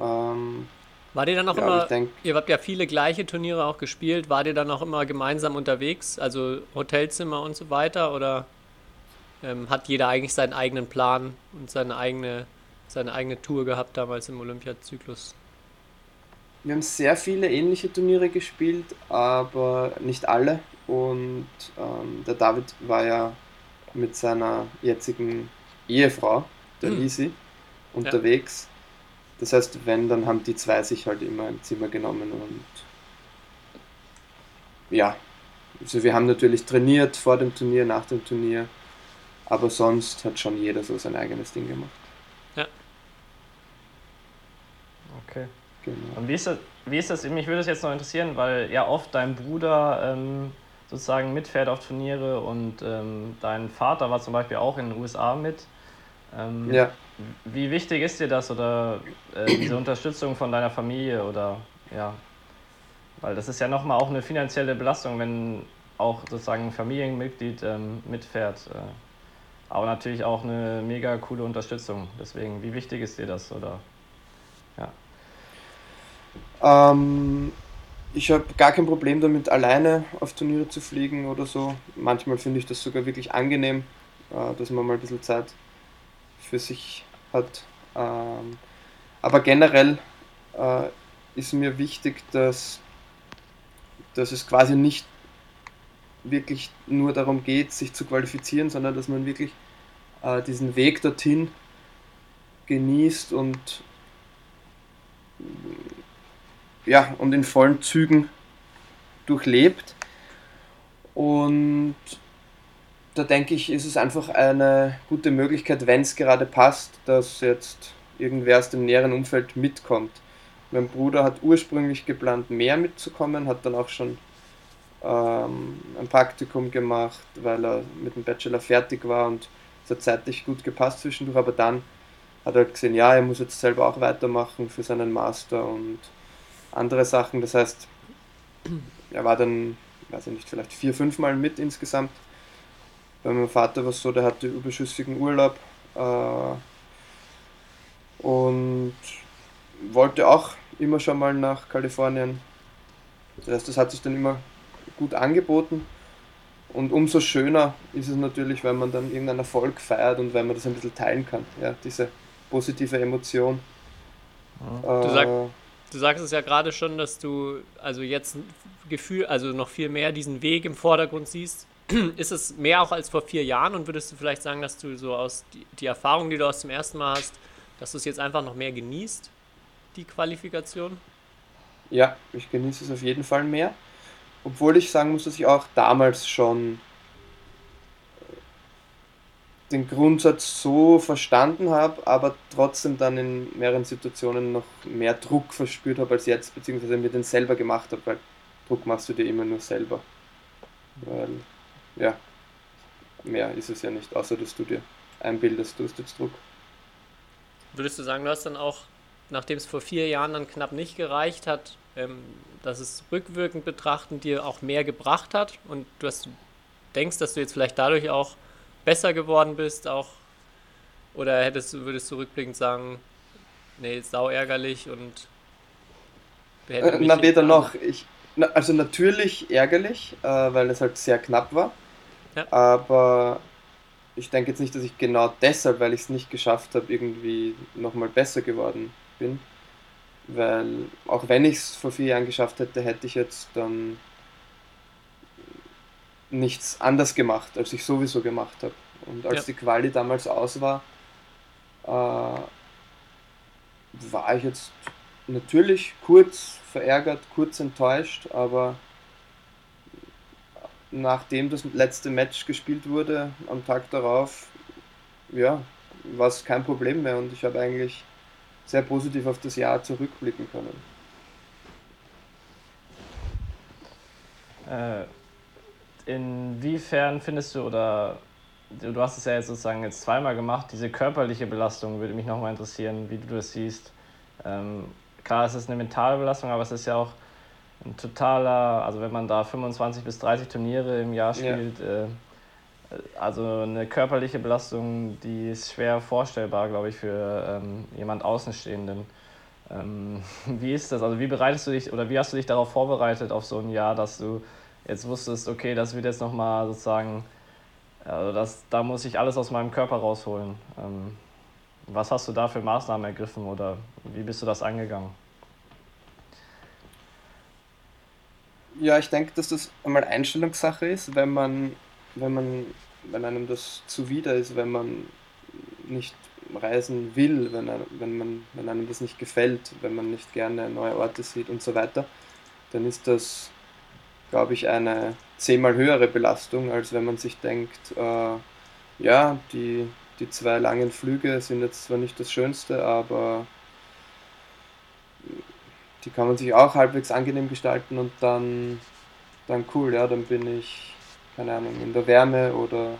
Ähm, War dir dann auch ja, immer, ich denke, ihr habt ja viele gleiche Turniere auch gespielt, war dir dann auch immer gemeinsam unterwegs, also Hotelzimmer und so weiter, oder ähm, hat jeder eigentlich seinen eigenen Plan und seine eigene, seine eigene Tour gehabt damals im Olympiazyklus? Wir haben sehr viele ähnliche Turniere gespielt, aber nicht alle. Und ähm, der David war ja mit seiner jetzigen Ehefrau, der Hm. Lisi, unterwegs. Das heißt, wenn, dann haben die zwei sich halt immer ein Zimmer genommen und ja, also wir haben natürlich trainiert vor dem Turnier, nach dem Turnier, aber sonst hat schon jeder so sein eigenes Ding gemacht. Okay. Genau. Und wie ist das, wie ist das, mich würde das jetzt noch interessieren, weil ja oft dein Bruder ähm, sozusagen mitfährt auf Turniere und ähm, dein Vater war zum Beispiel auch in den USA mit. Ähm, Ja. Wie wichtig ist dir das oder äh, diese Unterstützung von deiner Familie oder ja? Weil das ist ja nochmal auch eine finanzielle Belastung, wenn auch sozusagen ein Familienmitglied ähm, mitfährt. Äh, aber natürlich auch eine mega coole Unterstützung. Deswegen, wie wichtig ist dir das oder? Ähm, ich habe gar kein Problem damit, alleine auf Turniere zu fliegen oder so. Manchmal finde ich das sogar wirklich angenehm, äh, dass man mal ein bisschen Zeit für sich hat. Ähm, aber generell äh, ist mir wichtig, dass, dass es quasi nicht wirklich nur darum geht, sich zu qualifizieren, sondern dass man wirklich äh, diesen Weg dorthin genießt und ja, und in vollen Zügen durchlebt. Und da denke ich, ist es einfach eine gute Möglichkeit, wenn es gerade passt, dass jetzt irgendwer aus dem näheren Umfeld mitkommt. Mein Bruder hat ursprünglich geplant, mehr mitzukommen, hat dann auch schon ähm, ein Praktikum gemacht, weil er mit dem Bachelor fertig war und es hat zeitlich gut gepasst zwischendurch, aber dann hat er halt gesehen, ja, er muss jetzt selber auch weitermachen für seinen Master und andere Sachen. Das heißt, er war dann, weiß ich nicht, vielleicht vier, fünf Mal mit insgesamt. Bei meinem Vater war es so, der hatte überschüssigen Urlaub äh, und wollte auch immer schon mal nach Kalifornien. Das heißt, das hat sich dann immer gut angeboten. Und umso schöner ist es natürlich, wenn man dann irgendeinen Erfolg feiert und wenn man das ein bisschen teilen kann. Ja, diese positive Emotion. Du sag- Äh, Du sagst es ja gerade schon, dass du also jetzt Gefühl, also noch viel mehr diesen Weg im Vordergrund siehst. Ist es mehr auch als vor vier Jahren und würdest du vielleicht sagen, dass du so aus die, die Erfahrung, die du aus dem ersten Mal hast, dass du es jetzt einfach noch mehr genießt, die Qualifikation? Ja, ich genieße es auf jeden Fall mehr. Obwohl ich sagen muss, dass ich auch damals schon den Grundsatz so verstanden habe, aber trotzdem dann in mehreren Situationen noch mehr Druck verspürt habe als jetzt, beziehungsweise mir den selber gemacht habe, weil Druck machst du dir immer nur selber. Weil, ja, mehr ist es ja nicht, außer dass du dir einbildest, du hast jetzt Druck. Würdest du sagen, du hast dann auch, nachdem es vor vier Jahren dann knapp nicht gereicht hat, ähm, dass es rückwirkend betrachtend dir auch mehr gebracht hat und du, hast, du denkst, dass du jetzt vielleicht dadurch auch besser geworden bist, auch oder hättest du, würdest du rückblickend sagen, nee, sau ärgerlich und äh, na, weder noch. Ich, na, also natürlich ärgerlich, äh, weil es halt sehr knapp war. Ja. Aber ich denke jetzt nicht, dass ich genau deshalb, weil ich es nicht geschafft habe, irgendwie nochmal besser geworden bin. Weil auch wenn ich es vor vier Jahren geschafft hätte, hätte ich jetzt dann nichts anders gemacht, als ich sowieso gemacht habe. Und als ja. die Quali damals aus war, äh, war ich jetzt natürlich kurz verärgert, kurz enttäuscht, aber nachdem das letzte Match gespielt wurde, am Tag darauf, ja, war es kein Problem mehr und ich habe eigentlich sehr positiv auf das Jahr zurückblicken können. Äh, inwiefern findest du, oder du hast es ja jetzt sozusagen jetzt zweimal gemacht, diese körperliche Belastung würde mich nochmal interessieren, wie du das siehst. Ähm, klar, es ist eine mentale Belastung, aber es ist ja auch ein totaler, also wenn man da 25 bis 30 Turniere im Jahr spielt, ja. äh, also eine körperliche Belastung, die ist schwer vorstellbar, glaube ich, für ähm, jemand Außenstehenden. Ähm, wie ist das? Also wie bereitest du dich oder wie hast du dich darauf vorbereitet auf so ein Jahr, dass du jetzt wusstest, okay, das wird jetzt nochmal sozusagen, also das, da muss ich alles aus meinem Körper rausholen. Ähm, was hast du da für Maßnahmen ergriffen oder wie bist du das angegangen? Ja, ich denke, dass das einmal Einstellungssache ist, wenn man, wenn man, wenn einem das zuwider ist, wenn man nicht reisen will, wenn, er, wenn, man, wenn einem das nicht gefällt, wenn man nicht gerne neue Orte sieht und so weiter, dann ist das, glaube ich, eine zehnmal höhere Belastung, als wenn man sich denkt, äh, ja, die, die zwei langen Flüge sind jetzt zwar nicht das Schönste, aber die kann man sich auch halbwegs angenehm gestalten und dann, dann cool, ja, dann bin ich, keine Ahnung, in der Wärme oder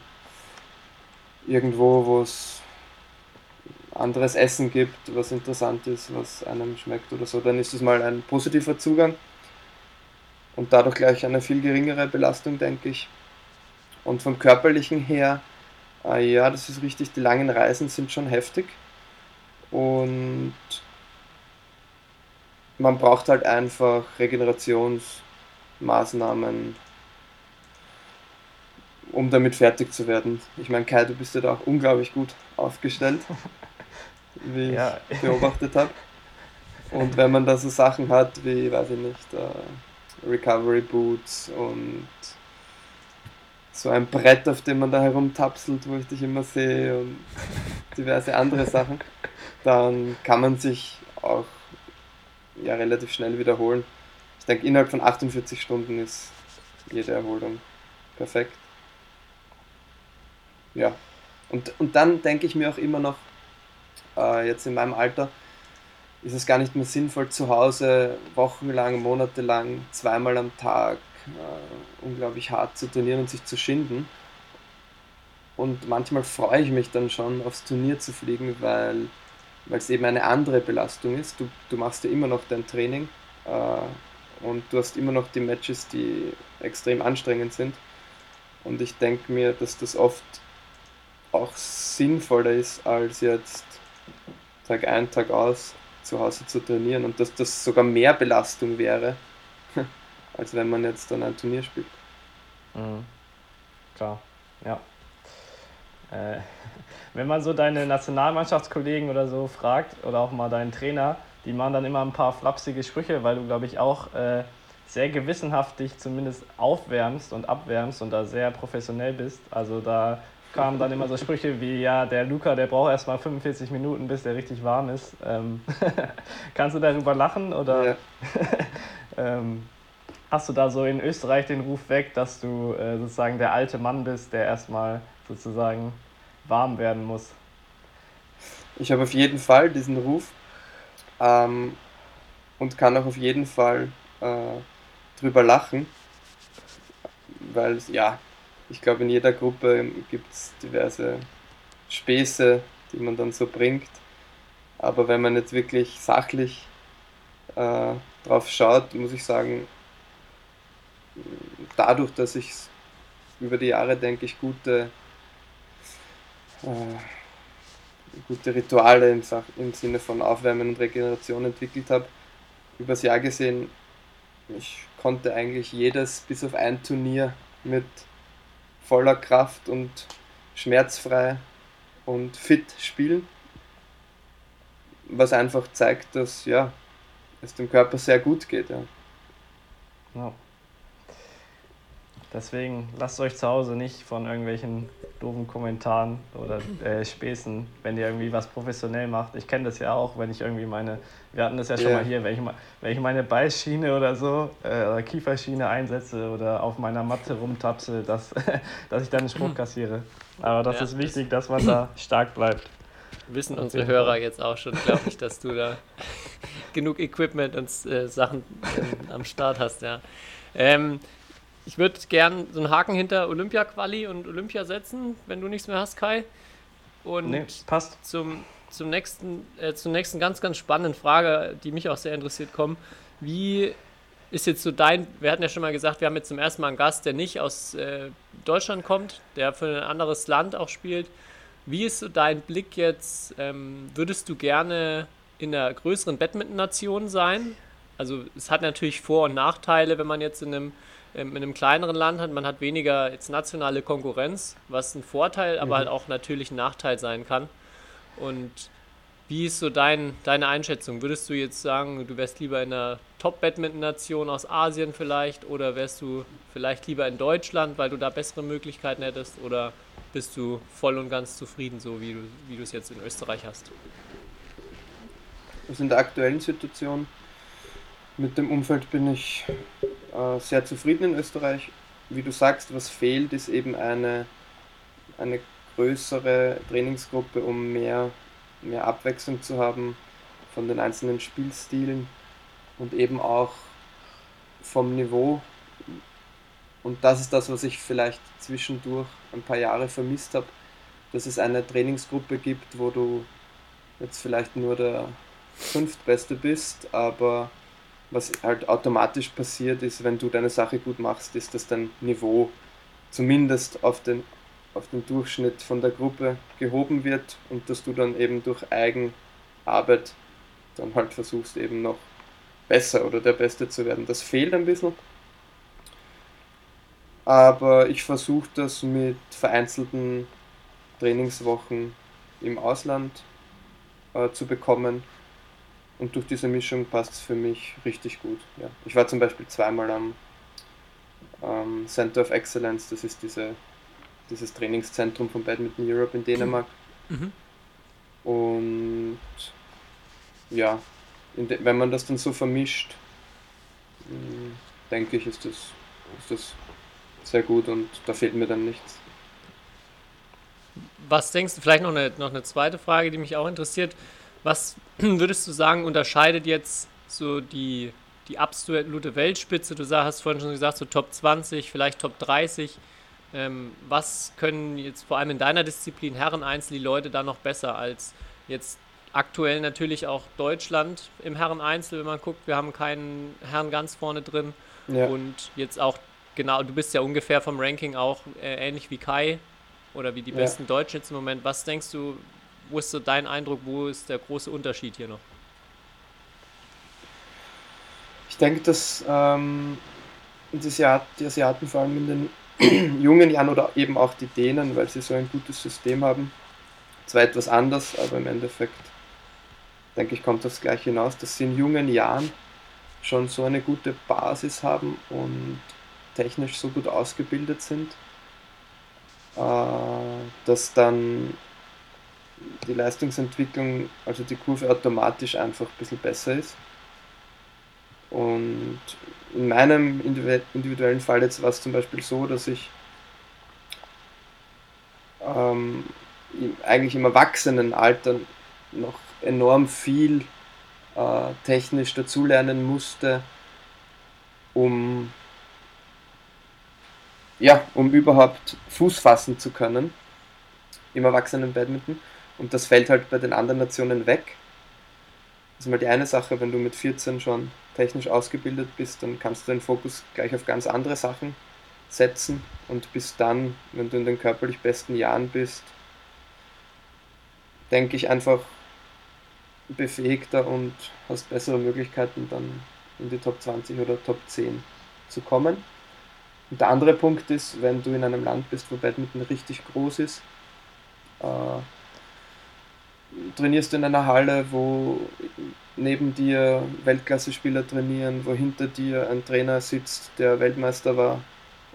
irgendwo, wo es anderes Essen gibt, was interessant ist, was einem schmeckt oder so, dann ist es mal ein positiver Zugang und dadurch gleich eine viel geringere Belastung, denke ich. Und vom körperlichen her, äh, ja, das ist richtig, die langen Reisen sind schon heftig und man braucht halt einfach Regenerationsmaßnahmen, um damit fertig zu werden. Ich meine, Kai, du bist ja da auch unglaublich gut aufgestellt, wie ja. ich beobachtet habe. Und wenn man da so Sachen hat wie, weiß ich nicht, uh, Recovery Boots und so ein Brett, auf dem man da herumtapselt, wo ich dich immer sehe und diverse andere Sachen, dann kann man sich auch ja, relativ schnell wiederholen. Ich denke, innerhalb von 48 Stunden ist jede Erholung perfekt. Ja, und, und dann denke ich mir auch immer noch, äh, jetzt in meinem Alter, ist es gar nicht mehr sinnvoll, zu Hause wochenlang, monatelang, zweimal am Tag äh, unglaublich hart zu trainieren und sich zu schinden. Und manchmal freue ich mich dann schon, aufs Turnier zu fliegen, weil es eben eine andere Belastung ist. Du, du machst ja immer noch dein Training äh, und du hast immer noch die Matches, die extrem anstrengend sind. Und ich denke mir, dass das oft auch sinnvoller ist, als jetzt Tag ein, Tag aus zu Hause zu trainieren und dass das sogar mehr Belastung wäre, als wenn man jetzt dann ein Turnier spielt. Mhm. Klar, ja. Äh, wenn man so deine Nationalmannschaftskollegen oder so fragt oder auch mal deinen Trainer, die machen dann immer ein paar flapsige Sprüche, weil du, glaube ich, auch äh, sehr gewissenhaft dich zumindest aufwärmst und abwärmst und da sehr professionell bist. Also da kamen dann immer so Sprüche wie, ja, der Luca, der braucht erst mal 45 Minuten, bis der richtig warm ist. Ähm, kannst du darüber lachen oder ja. ähm, hast du da so in Österreich den Ruf weg, dass du äh, sozusagen der alte Mann bist, der erstmal sozusagen warm werden muss. Ich habe auf jeden Fall diesen Ruf ähm, und kann auch auf jeden Fall äh, drüber lachen, weil ja, ich glaube in jeder Gruppe gibt es diverse Späße, die man dann so bringt. Aber wenn man jetzt wirklich sachlich äh, drauf schaut, muss ich sagen, dadurch, dass ich über die Jahre, denke ich, gute, äh, gute Rituale im, im Sinne von Aufwärmen und Regeneration entwickelt habe, übers Jahr gesehen, ich konnte eigentlich jedes bis auf ein Turnier mit voller Kraft und schmerzfrei und fit spielen. Was einfach zeigt, dass ja, es dem Körper sehr gut geht. Ja. ja. Deswegen lasst euch zu Hause nicht von irgendwelchen doofen Kommentaren oder äh, Späßen, wenn ihr irgendwie was professionell macht. Ich kenne das ja auch, wenn ich irgendwie meine, wir hatten das ja schon yeah. mal hier, wenn ich, wenn ich meine Beißschiene oder so, äh, oder Kieferschiene einsetze oder auf meiner Matte rumtapse, dass, dass ich dann einen Spruch kassiere. Aber das ja, ist wichtig, dass man da stark bleibt. Wissen unsere Hörer jetzt auch schon, glaube ich, dass du da genug Equipment und äh, Sachen ähm, am Start hast, ja. Ähm, ich würde gern so einen Haken hinter Olympia-Quali und Olympia setzen, wenn du nichts mehr hast, Kai. Und nee, passt. Zum, zum nächsten, äh, zur nächsten ganz, ganz spannenden Frage, die mich auch sehr interessiert, kommen. Wie ist jetzt so dein, wir hatten ja schon mal gesagt, wir haben jetzt zum ersten Mal einen Gast, der nicht aus äh, Deutschland kommt, der für ein anderes Land auch spielt. Wie ist so dein Blick jetzt? Ähm, würdest du gerne in einer größeren Badminton-Nation sein? Also es hat natürlich Vor- und Nachteile, wenn man jetzt in einem in einem kleineren Land hat. Man hat weniger jetzt nationale Konkurrenz, was ein Vorteil, aber mhm. halt auch natürlich ein Nachteil sein kann. Und wie ist so dein, deine Einschätzung? Würdest du jetzt sagen, du wärst lieber in einer Top-Badminton-Nation aus Asien vielleicht oder wärst du vielleicht lieber in Deutschland, weil du da bessere Möglichkeiten hättest oder bist du voll und ganz zufrieden, so wie du, wie du es jetzt in Österreich hast? Also in der aktuellen Situation mit dem Umfeld bin ich äh, sehr zufrieden in Österreich. Wie du sagst, was fehlt, ist eben eine, eine größere Trainingsgruppe, um mehr, mehr Abwechslung zu haben von den einzelnen Spielstilen und eben auch vom Niveau. Und das ist das, was ich vielleicht zwischendurch ein paar Jahre vermisst habe, dass es eine Trainingsgruppe gibt, wo du jetzt vielleicht nur der fünftbeste bist, aber was halt automatisch passiert ist, wenn du deine Sache gut machst, ist, dass dein Niveau zumindest auf den, auf den Durchschnitt von der Gruppe gehoben wird und dass du dann eben durch Eigenarbeit dann halt versuchst eben noch besser oder der Beste zu werden. Das fehlt ein bisschen. Aber ich versuche das mit vereinzelten Trainingswochen im Ausland äh, zu bekommen und durch diese Mischung passt es für mich richtig gut. Ja. Ich war zum Beispiel zweimal am ähm, Center of Excellence, das ist diese, dieses Trainingszentrum von Badminton Europe in Dänemark. Mhm. Und ja, wenn man das dann so vermischt, hm, denke ich, ist das, ist das sehr gut und da fehlt mir dann nichts. Was denkst du, vielleicht noch eine, noch eine zweite Frage, die mich auch interessiert. Was würdest du sagen, unterscheidet jetzt so die, die absolute Weltspitze? Du hast vorhin schon gesagt, so Top 20, vielleicht Top 30. Ähm, was können jetzt vor allem in deiner Disziplin Herren Einzel die Leute da noch besser als jetzt aktuell natürlich auch Deutschland im Herren Einzel, wenn man guckt, wir haben keinen Herrn ganz vorne drin ja. und jetzt auch genau, du bist ja ungefähr vom Ranking auch äh, ähnlich wie Kai oder wie die ja. besten Deutschen jetzt im Moment. Was denkst du, wo ist so dein Eindruck, wo ist der große Unterschied hier noch? Ich denke, dass ähm, die, Asiat die Asiaten vor allem in den jungen Jahren oder eben auch die Dänen, weil sie so ein gutes System haben, zwar etwas anders, aber im Endeffekt denke ich, kommt das gleich hinaus, dass sie in jungen Jahren schon so eine gute Basis haben und technisch so gut ausgebildet sind, äh, dass dann die Leistungsentwicklung, also die Kurve automatisch einfach ein bisschen besser ist. Und in meinem individuellen Fall jetzt war es zum Beispiel so, dass ich ähm, eigentlich im Erwachsenenalter noch enorm viel äh, technisch dazulernen musste, um, ja, um überhaupt Fuß fassen zu können im Erwachsenen-Badminton. Und das fällt halt bei den anderen Nationen weg. Das ist mal die eine Sache, wenn du mit 14 schon technisch ausgebildet bist, dann kannst du den Fokus gleich auf ganz andere Sachen setzen und bis dann, wenn du in den körperlich besten Jahren bist, denke ich einfach befähigter und hast bessere Möglichkeiten dann in die Top 20 oder Top 10 zu kommen. Und der andere Punkt ist, wenn du in einem Land bist, wo Badminton richtig groß ist, äh, trainierst du in einer Halle, wo neben dir Weltklasse-Spieler trainieren, wo hinter dir ein Trainer sitzt, der Weltmeister war.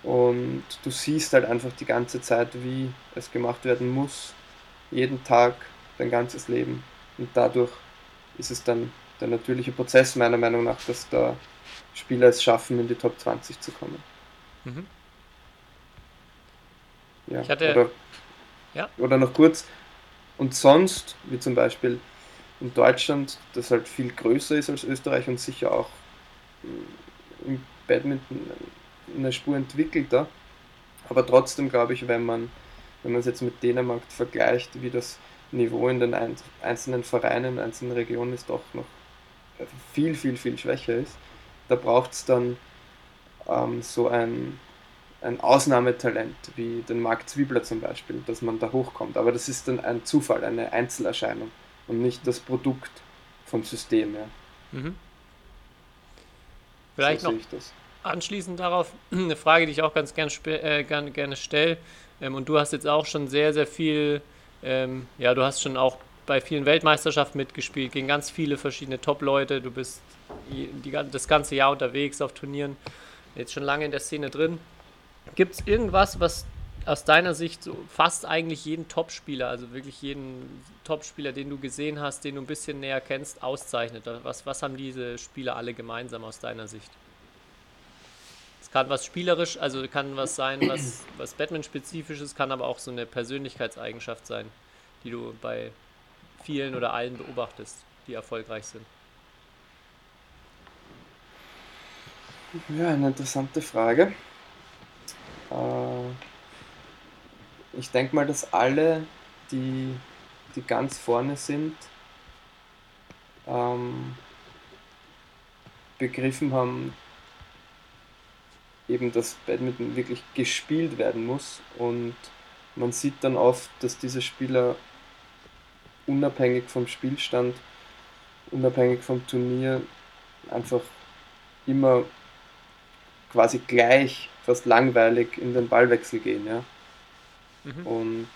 Und du siehst halt einfach die ganze Zeit, wie es gemacht werden muss. Jeden Tag, dein ganzes Leben. Und dadurch ist es dann der natürliche Prozess, meiner Meinung nach, dass da Spieler es schaffen, in die Top 20 zu kommen. Mhm. Ja, ich hatte, oder, ja. oder noch kurz, und sonst, wie zum Beispiel in Deutschland, das halt viel größer ist als Österreich und sicher auch äh, im Badminton eine Spur entwickelter, aber trotzdem glaube ich, wenn man wenn man es jetzt mit Dänemark vergleicht, wie das Niveau in den einzelnen Vereinen, in einzelnen Regionen ist doch noch viel, viel, viel schwächer ist, da braucht es dann ähm, so ein ein Ausnahmetalent wie den Marc Zwiebler zum Beispiel, dass man da hochkommt. Aber das ist dann ein Zufall, eine Einzelerscheinung und nicht das Produkt vom System. Ja. Mhm. Vielleicht so noch anschließend darauf eine Frage, die ich auch ganz gern, äh, gerne, gerne stelle. Ähm, und du hast jetzt auch schon sehr, sehr viel, ähm, ja, du hast schon auch bei vielen Weltmeisterschaften mitgespielt, gegen ganz viele verschiedene Top-Leute. Du bist die, das ganze Jahr unterwegs auf Turnieren, jetzt schon lange in der Szene drin. Gibt es irgendwas, was aus deiner Sicht so fast eigentlich jeden Topspieler, also wirklich jeden Topspieler, den du gesehen hast, den du ein bisschen näher kennst, auszeichnet? Was, was haben diese Spieler alle gemeinsam aus deiner Sicht? Es kann was spielerisch, also kann was sein, was, was Batman-spezifisches, kann aber auch so eine Persönlichkeitseigenschaft sein, die du bei vielen oder allen beobachtest, die erfolgreich sind. Ja, eine interessante Frage. Äh, ich denke mal, dass alle, die, die ganz vorne sind, ähm, begriffen haben, eben, dass Badminton wirklich gespielt werden muss. Und man sieht dann oft, dass diese Spieler unabhängig vom Spielstand, unabhängig vom Turnier, einfach immer quasi gleich fast langweilig in den Ballwechsel gehen. Ja? Mhm. Und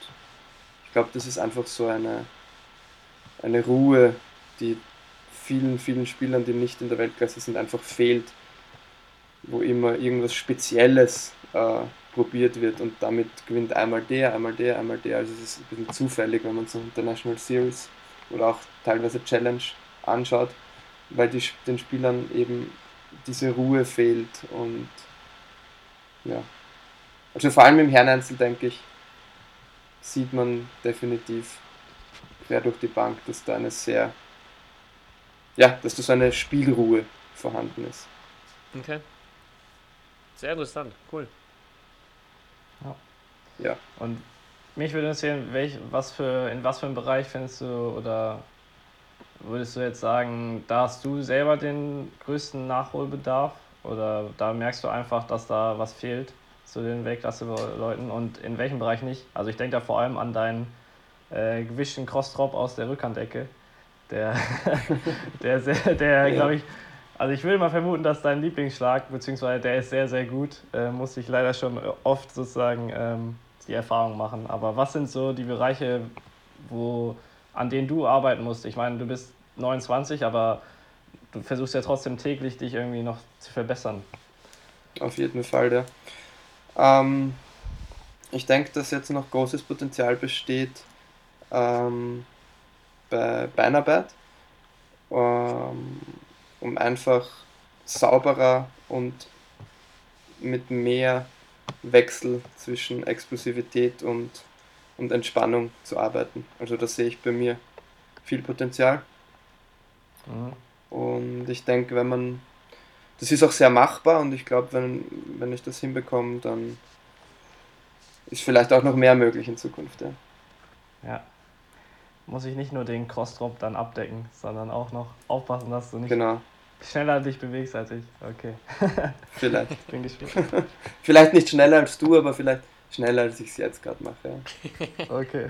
ich glaube, das ist einfach so eine, eine Ruhe, die vielen, vielen Spielern, die nicht in der Weltklasse sind, einfach fehlt, wo immer irgendwas Spezielles äh, probiert wird und damit gewinnt einmal der, einmal der, einmal der. Also es ist ein bisschen zufällig, wenn man so International Series oder auch teilweise Challenge anschaut, weil die, den Spielern eben diese Ruhe fehlt und ja. Also vor allem im Herreneinzel, denke ich, sieht man definitiv quer durch die Bank, dass da eine sehr, ja, dass da so eine Spielruhe vorhanden ist. Okay. Sehr interessant, cool. Ja. ja. Und mich würde interessieren, welch, was für, in was für einem Bereich findest du oder würdest du jetzt sagen, da hast du selber den größten Nachholbedarf? Oder da merkst du einfach, dass da was fehlt zu den Weltklasse-Leuten und in welchem Bereich nicht? Also ich denke da vor allem an deinen äh, gewischten Cross-Drop aus der Rückhandecke. Der, der, der, der glaube ich, also ich würde mal vermuten, dass dein Lieblingsschlag, beziehungsweise der ist sehr, sehr gut, äh, muss ich leider schon oft sozusagen ähm, die Erfahrung machen. Aber was sind so die Bereiche, wo, an denen du arbeiten musst? Ich meine, du bist 29, aber du versuchst ja trotzdem täglich, dich irgendwie noch zu verbessern. Auf jeden Fall, ja. Ähm, ich denke, dass jetzt noch großes Potenzial besteht ähm, bei Beinarbeit, ähm, um einfach sauberer und mit mehr Wechsel zwischen Explosivität und, und Entspannung zu arbeiten. Also da sehe ich bei mir viel Potenzial. Mhm. Und ich denke, wenn man, das ist auch sehr machbar und ich glaube, wenn, wenn ich das hinbekomme, dann ist vielleicht auch noch mehr möglich in Zukunft. Ja. ja. muss ich nicht nur den Crossdrop dann abdecken, sondern auch noch aufpassen, dass du nicht Genau, schneller dich bewegst als ich. Okay, vielleicht. bin gespannt. vielleicht nicht schneller als du, aber vielleicht schneller als ich es jetzt gerade mache. Okay.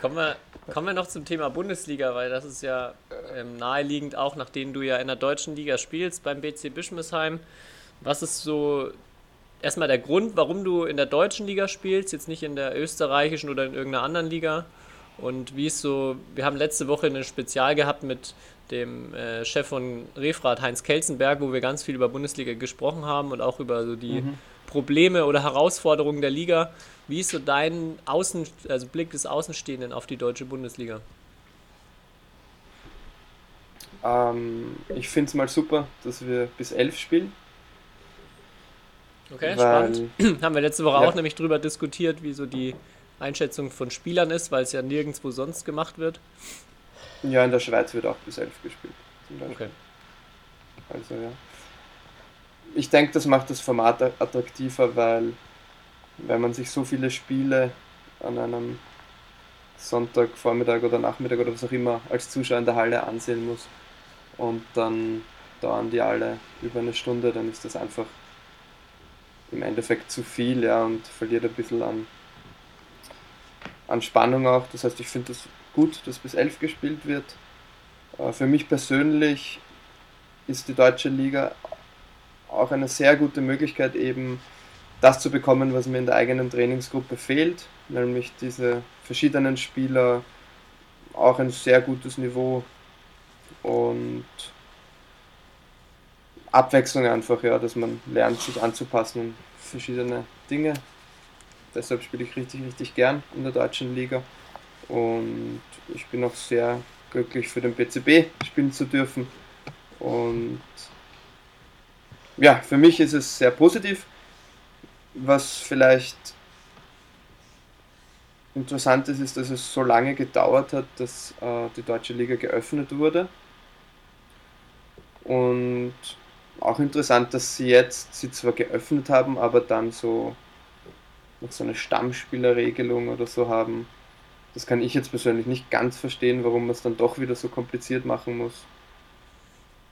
Kommen wir, kommen wir noch zum Thema Bundesliga, weil das ist ja ähm, naheliegend, auch nachdem du ja in der deutschen Liga spielst beim BC Bischmesheim. Was ist so erstmal der Grund, warum du in der deutschen Liga spielst, jetzt nicht in der österreichischen oder in irgendeiner anderen Liga? Und wie ist so, wir haben letzte Woche ein Spezial gehabt mit dem äh, Chef von Refrat, Heinz Kelzenberg, wo wir ganz viel über Bundesliga gesprochen haben und auch über so die Probleme oder Herausforderungen der Liga. Wie ist so dein Außen, also Blick des Außenstehenden auf die deutsche Bundesliga? Ähm, ich finde es mal super, dass wir bis elf spielen. Okay, weil, spannend. Haben wir letzte Woche Ja. auch nämlich drüber diskutiert, wie so die Einschätzung von Spielern ist, weil es ja nirgendwo sonst gemacht wird. Ja, in der Schweiz wird auch bis elf gespielt. Okay. Also ja. Ich denke, das macht das Format attraktiver, weil wenn man sich so viele Spiele an einem Sonntag, Vormittag oder Nachmittag oder was auch immer als Zuschauer in der Halle ansehen muss und dann dauern die alle über eine Stunde, dann ist das einfach im Endeffekt zu viel, ja, und verliert ein bisschen an, an Spannung auch. Das heißt, ich finde das gut, dass bis elf gespielt wird. Äh, Für mich persönlich ist die deutsche Liga auch eine sehr gute Möglichkeit, eben das zu bekommen, was mir in der eigenen Trainingsgruppe fehlt, nämlich diese verschiedenen Spieler, auch ein sehr gutes Niveau und Abwechslung einfach, ja, dass man lernt, sich anzupassen an verschiedene Dinge. Deshalb spiele ich richtig, richtig gern in der deutschen Liga und ich bin auch sehr glücklich für den BCB spielen zu dürfen. Und ja, für mich ist es sehr positiv. Was vielleicht interessant ist, ist, dass es so lange gedauert hat, dass äh, die deutsche Liga geöffnet wurde. Und auch interessant, dass sie jetzt sie zwar geöffnet haben, aber dann so noch so eine Stammspielerregelung oder so haben. Das kann ich jetzt persönlich nicht ganz verstehen, warum man es dann doch wieder so kompliziert machen muss.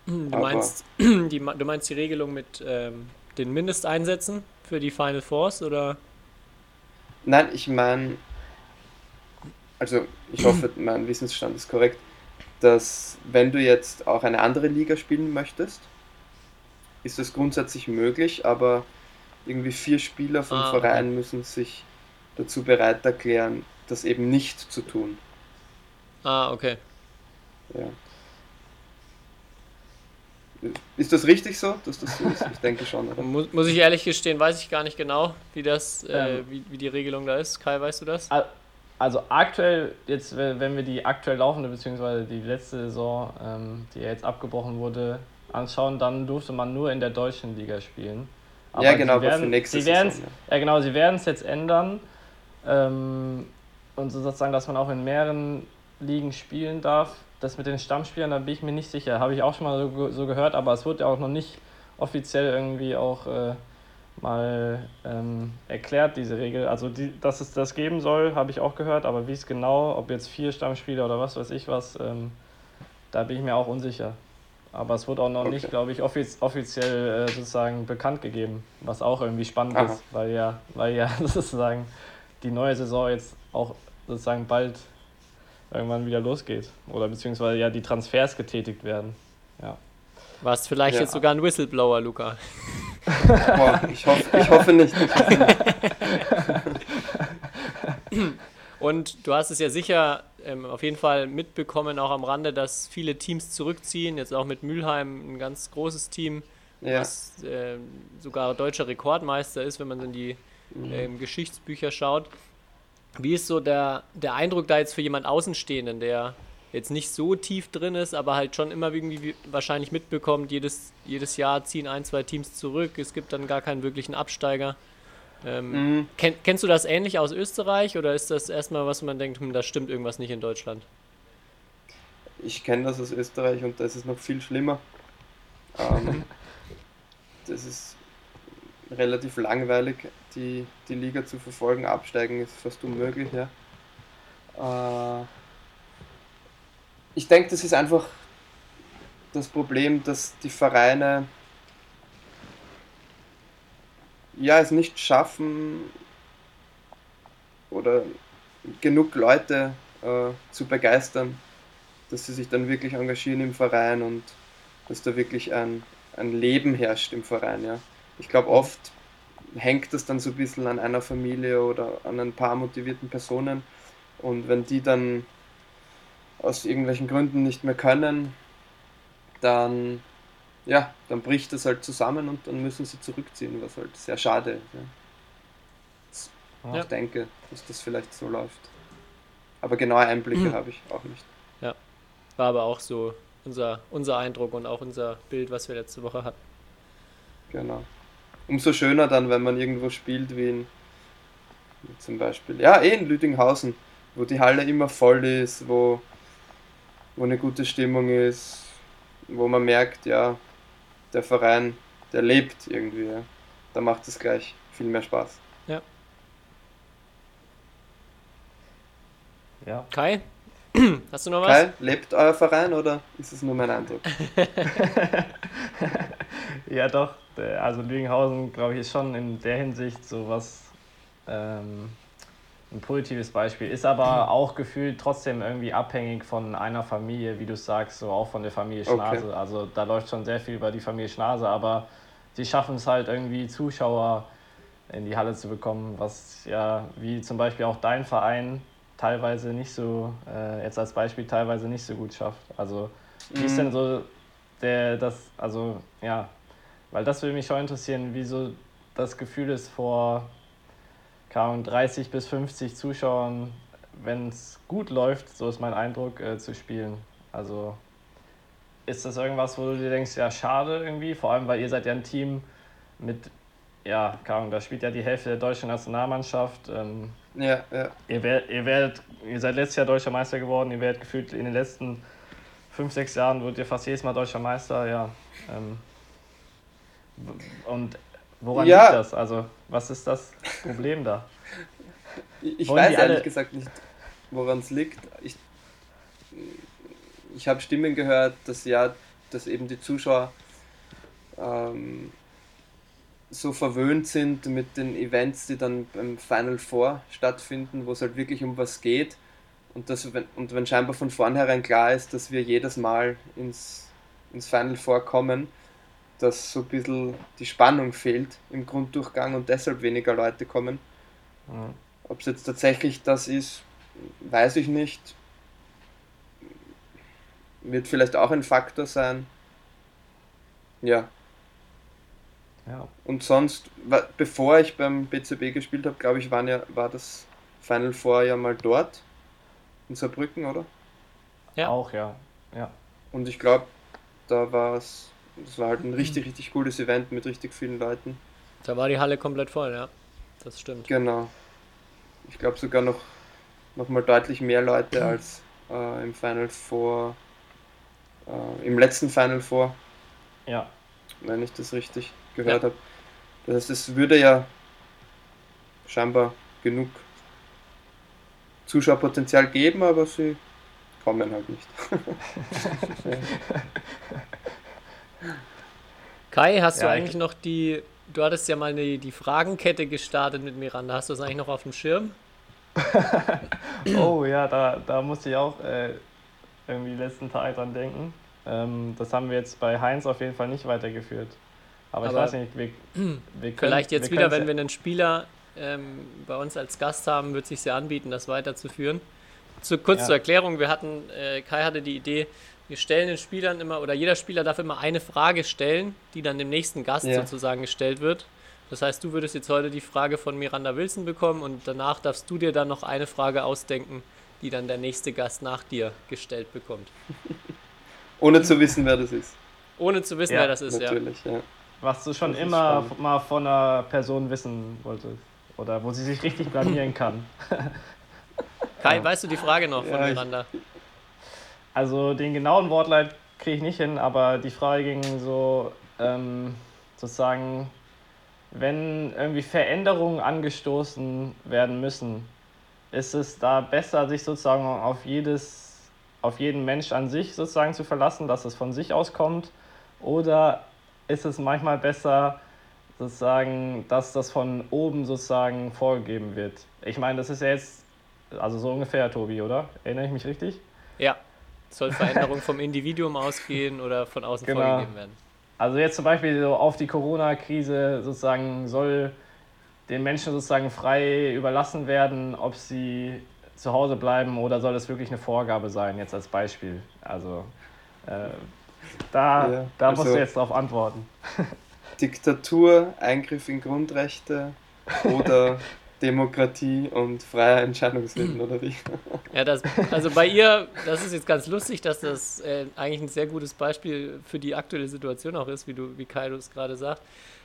Du Aber- meinst, die, du meinst die Regelung mit ähm, den Mindesteinsätzen für die Final Fours oder? Nein, ich meine, also ich hoffe, mein Wissensstand ist korrekt, dass wenn du jetzt auch eine andere Liga spielen möchtest, ist das grundsätzlich möglich, aber irgendwie vier Spieler vom Ah. Verein müssen sich dazu bereit erklären, das eben nicht zu tun. Ah, okay. Ja. Ist das richtig so, dass das so ist? Ich denke schon, oder? Muss, muss ich ehrlich gestehen, weiß ich gar nicht genau, wie das, äh, Ähm. wie, wie die Regelung da ist. Kai, weißt du das? Al- Also aktuell, jetzt wenn wir die aktuell laufende beziehungsweise die letzte Saison, ähm, die ja jetzt abgebrochen wurde, anschauen, dann durfte man nur in der deutschen Liga spielen. Ja, genau, sie aber für werden, nächste sie Saison, ja. genau, sie werden es jetzt ändern ähm, und so sozusagen, dass man auch in mehreren Ligen spielen darf. Das mit den Stammspielern, da bin ich mir nicht sicher. Habe ich auch schon mal so, so gehört, aber es wird ja auch noch nicht offiziell irgendwie auch äh, mal ähm, erklärt, diese Regel. Also, die, dass es das geben soll, habe ich auch gehört, aber wie es genau, ob jetzt vier Stammspieler oder was weiß ich was, ähm, da bin ich mir auch unsicher. Aber es wurde auch noch nicht, Okay. glaube ich, offiz offiziell äh, sozusagen bekannt gegeben, was auch irgendwie spannend Aha. ist, weil ja, weil ja sozusagen die neue Saison jetzt auch sozusagen bald irgendwann wieder losgeht. Oder beziehungsweise ja die Transfers getätigt werden. War es vielleicht Ja. jetzt sogar ein Whistleblower, Luca? Boah, ich, hoffe, ich hoffe nicht. Und du hast es ja sicher ähm, auf jeden Fall mitbekommen, auch am Rande, dass viele Teams zurückziehen. Jetzt auch mit Mülheim ein ganz großes Team, Ja. was ähm, sogar deutscher Rekordmeister ist, wenn man in die ähm, Geschichtsbücher schaut. Wie ist so der, der Eindruck da jetzt für jemand Außenstehenden, der jetzt nicht so tief drin ist, aber halt schon immer irgendwie wahrscheinlich mitbekommt, jedes, jedes Jahr ziehen ein, zwei Teams zurück, es gibt dann gar keinen wirklichen Absteiger. Ähm, Mhm. kenn, kennst du das ähnlich aus Österreich oder ist das erstmal, was man denkt, hm, da stimmt irgendwas nicht in Deutschland? Ich kenne das aus Österreich und da ist noch viel schlimmer. Ähm, das ist relativ langweilig, die, die Liga zu verfolgen. Absteigen ist fast unmöglich, ja. Äh, ich denke, das ist einfach das Problem, dass die Vereine ja es nicht schaffen oder genug Leute äh, zu begeistern, dass sie sich dann wirklich engagieren im Verein und dass da wirklich ein, ein Leben herrscht im Verein. Ja. Ich glaube, oft hängt das dann so ein bisschen an einer Familie oder an ein paar motivierten Personen und wenn die dann aus irgendwelchen Gründen nicht mehr können, dann ja, dann bricht das halt zusammen und dann müssen sie zurückziehen, was halt sehr schade ist. Ja. Ja. Ich denke, dass das vielleicht so läuft. Aber genaue Einblicke mhm. habe ich auch nicht. Ja, war aber auch so unser, unser Eindruck und auch unser Bild, was wir letzte Woche hatten. Genau. Umso schöner dann, wenn man irgendwo spielt wie in zum Beispiel, ja, eh in Lüdinghausen, wo die Halle immer voll ist, wo, wo eine gute Stimmung ist, wo man merkt, ja, der Verein, der lebt irgendwie. Ja. Da macht es gleich viel mehr Spaß. Ja. Ja. Kai, hast du noch was? Kai, lebt euer Verein oder ist es nur mein Eindruck? ja, doch. Also Lügenhausen, glaube ich, ist schon in der Hinsicht so was ähm, ein positives Beispiel. Ist aber auch gefühlt trotzdem irgendwie abhängig von einer Familie, wie du sagst, so auch von der Familie Schnase. Okay. Also da läuft schon sehr viel über die Familie Schnase, aber sie schaffen es halt irgendwie Zuschauer in die Halle zu bekommen, was ja wie zum Beispiel auch dein Verein teilweise nicht so, äh, jetzt als Beispiel teilweise nicht so gut schafft. Also wie ist denn mhm. so der, das, also ja, weil das würde mich schon interessieren, wie so das Gefühl ist vor kaum 30 bis 50 Zuschauern, wenn es gut läuft, so ist mein Eindruck, äh, zu spielen. Also ist das irgendwas, wo du dir denkst, ja, schade irgendwie, vor allem, weil ihr seid ja ein Team mit, ja, kaum, da spielt ja die Hälfte der deutschen Nationalmannschaft. Ähm, ja, ja. Ihr, werdet, ihr, werdet, ihr seid letztes Jahr deutscher Meister geworden, ihr werdet gefühlt in den letzten fünf, sechs Jahren wird ihr fast jedes Mal deutscher Meister, ja. Ähm, und Woran ja. liegt das? Also, was ist das Problem da? Ich Wollen weiß ehrlich gesagt nicht, woran es liegt. Ich, ich habe Stimmen gehört, dass ja, dass eben die Zuschauer ähm, so verwöhnt sind mit den Events, die dann beim Final Four stattfinden, wo es halt wirklich um was geht. Und, das, und wenn scheinbar von vornherein klar ist, dass wir jedes Mal ins, ins Final Four kommen, dass so ein bisschen die Spannung fehlt im Grunddurchgang und deshalb weniger Leute kommen. Mhm. Ob es jetzt tatsächlich das ist, weiß ich nicht. Wird vielleicht auch ein Faktor sein. Ja. ja. Und sonst, bevor ich beim BCB gespielt habe, glaube ich, waren ja, war das Final Four ja mal dort. In Saarbrücken, oder? Ja. Auch, ja. ja. Und ich glaube, da war es das war halt ein richtig, richtig cooles Event mit richtig vielen Leuten. Da war die Halle komplett voll, ja. Das stimmt. Genau. Ich glaube sogar noch, noch mal deutlich mehr Leute als äh, im Final Four, äh, im letzten Final Four. Ja. Wenn ich das richtig gehört ja. habe. Das heißt, es würde ja scheinbar genug Zuschauerpotenzial geben, aber sie kommen halt nicht. Kai, hast ja, du eigentlich noch die, du hattest ja mal eine, die Fragenkette gestartet mit Miranda, hast du das eigentlich noch auf dem Schirm? oh ja, da, da musste ich auch äh, irgendwie die letzten Tage dran denken. Ähm, das haben wir jetzt bei Heinz auf jeden Fall nicht weitergeführt. Aber, Aber ich weiß nicht, wir, wir können, Vielleicht jetzt wieder, wenn wir einen Spieler ähm, bei uns als Gast haben, wird es sich sehr anbieten, das weiterzuführen. Zu, kurz ja. zur Erklärung, wir hatten, äh, Kai hatte die Idee, wir stellen den Spielern immer, oder jeder Spieler darf immer eine Frage stellen, die dann dem nächsten Gast ja. sozusagen gestellt wird. Das heißt, du würdest jetzt heute die Frage von Miranda Wilson bekommen und danach darfst du dir dann noch eine Frage ausdenken, die dann der nächste Gast nach dir gestellt bekommt. Ohne zu wissen, wer das ist. Ohne zu wissen, ja, wer das ist, natürlich, ja. ja. Was du schon immer spannend. mal von einer Person wissen wolltest. Oder wo sie sich richtig blamieren kann. Kai, weißt du die Frage noch von Miranda? Ich, also den genauen Wortleit kriege ich nicht hin, aber die Frage ging so ähm, sozusagen, wenn irgendwie Veränderungen angestoßen werden müssen ist es da besser, sich sozusagen auf jedes, auf jeden Mensch an sich sozusagen zu verlassen, dass es von sich aus kommt? Oder ist es manchmal besser, sozusagen, dass das von oben sozusagen vorgegeben wird? Ich meine, das ist ja jetzt, also so ungefähr, Tobi, oder? Erinnere ich mich richtig? Ja. Soll Veränderung vom Individuum ausgehen oder von außen Genau. vorgegeben werden? Also jetzt zum Beispiel so auf die Corona-Krise sozusagen soll den Menschen sozusagen frei überlassen werden, ob sie zu Hause bleiben oder soll es wirklich eine Vorgabe sein, jetzt als Beispiel. Also äh, da, Ja, da musst also- du jetzt drauf antworten. Diktatur, Eingriff in Grundrechte oder Demokratie und freier Entscheidungswillen, oder wie? Ja, das, also bei ihr, das ist jetzt ganz lustig, dass das äh, eigentlich ein sehr gutes Beispiel für die aktuelle Situation auch ist, wie du, wie Kaido es gerade sagt.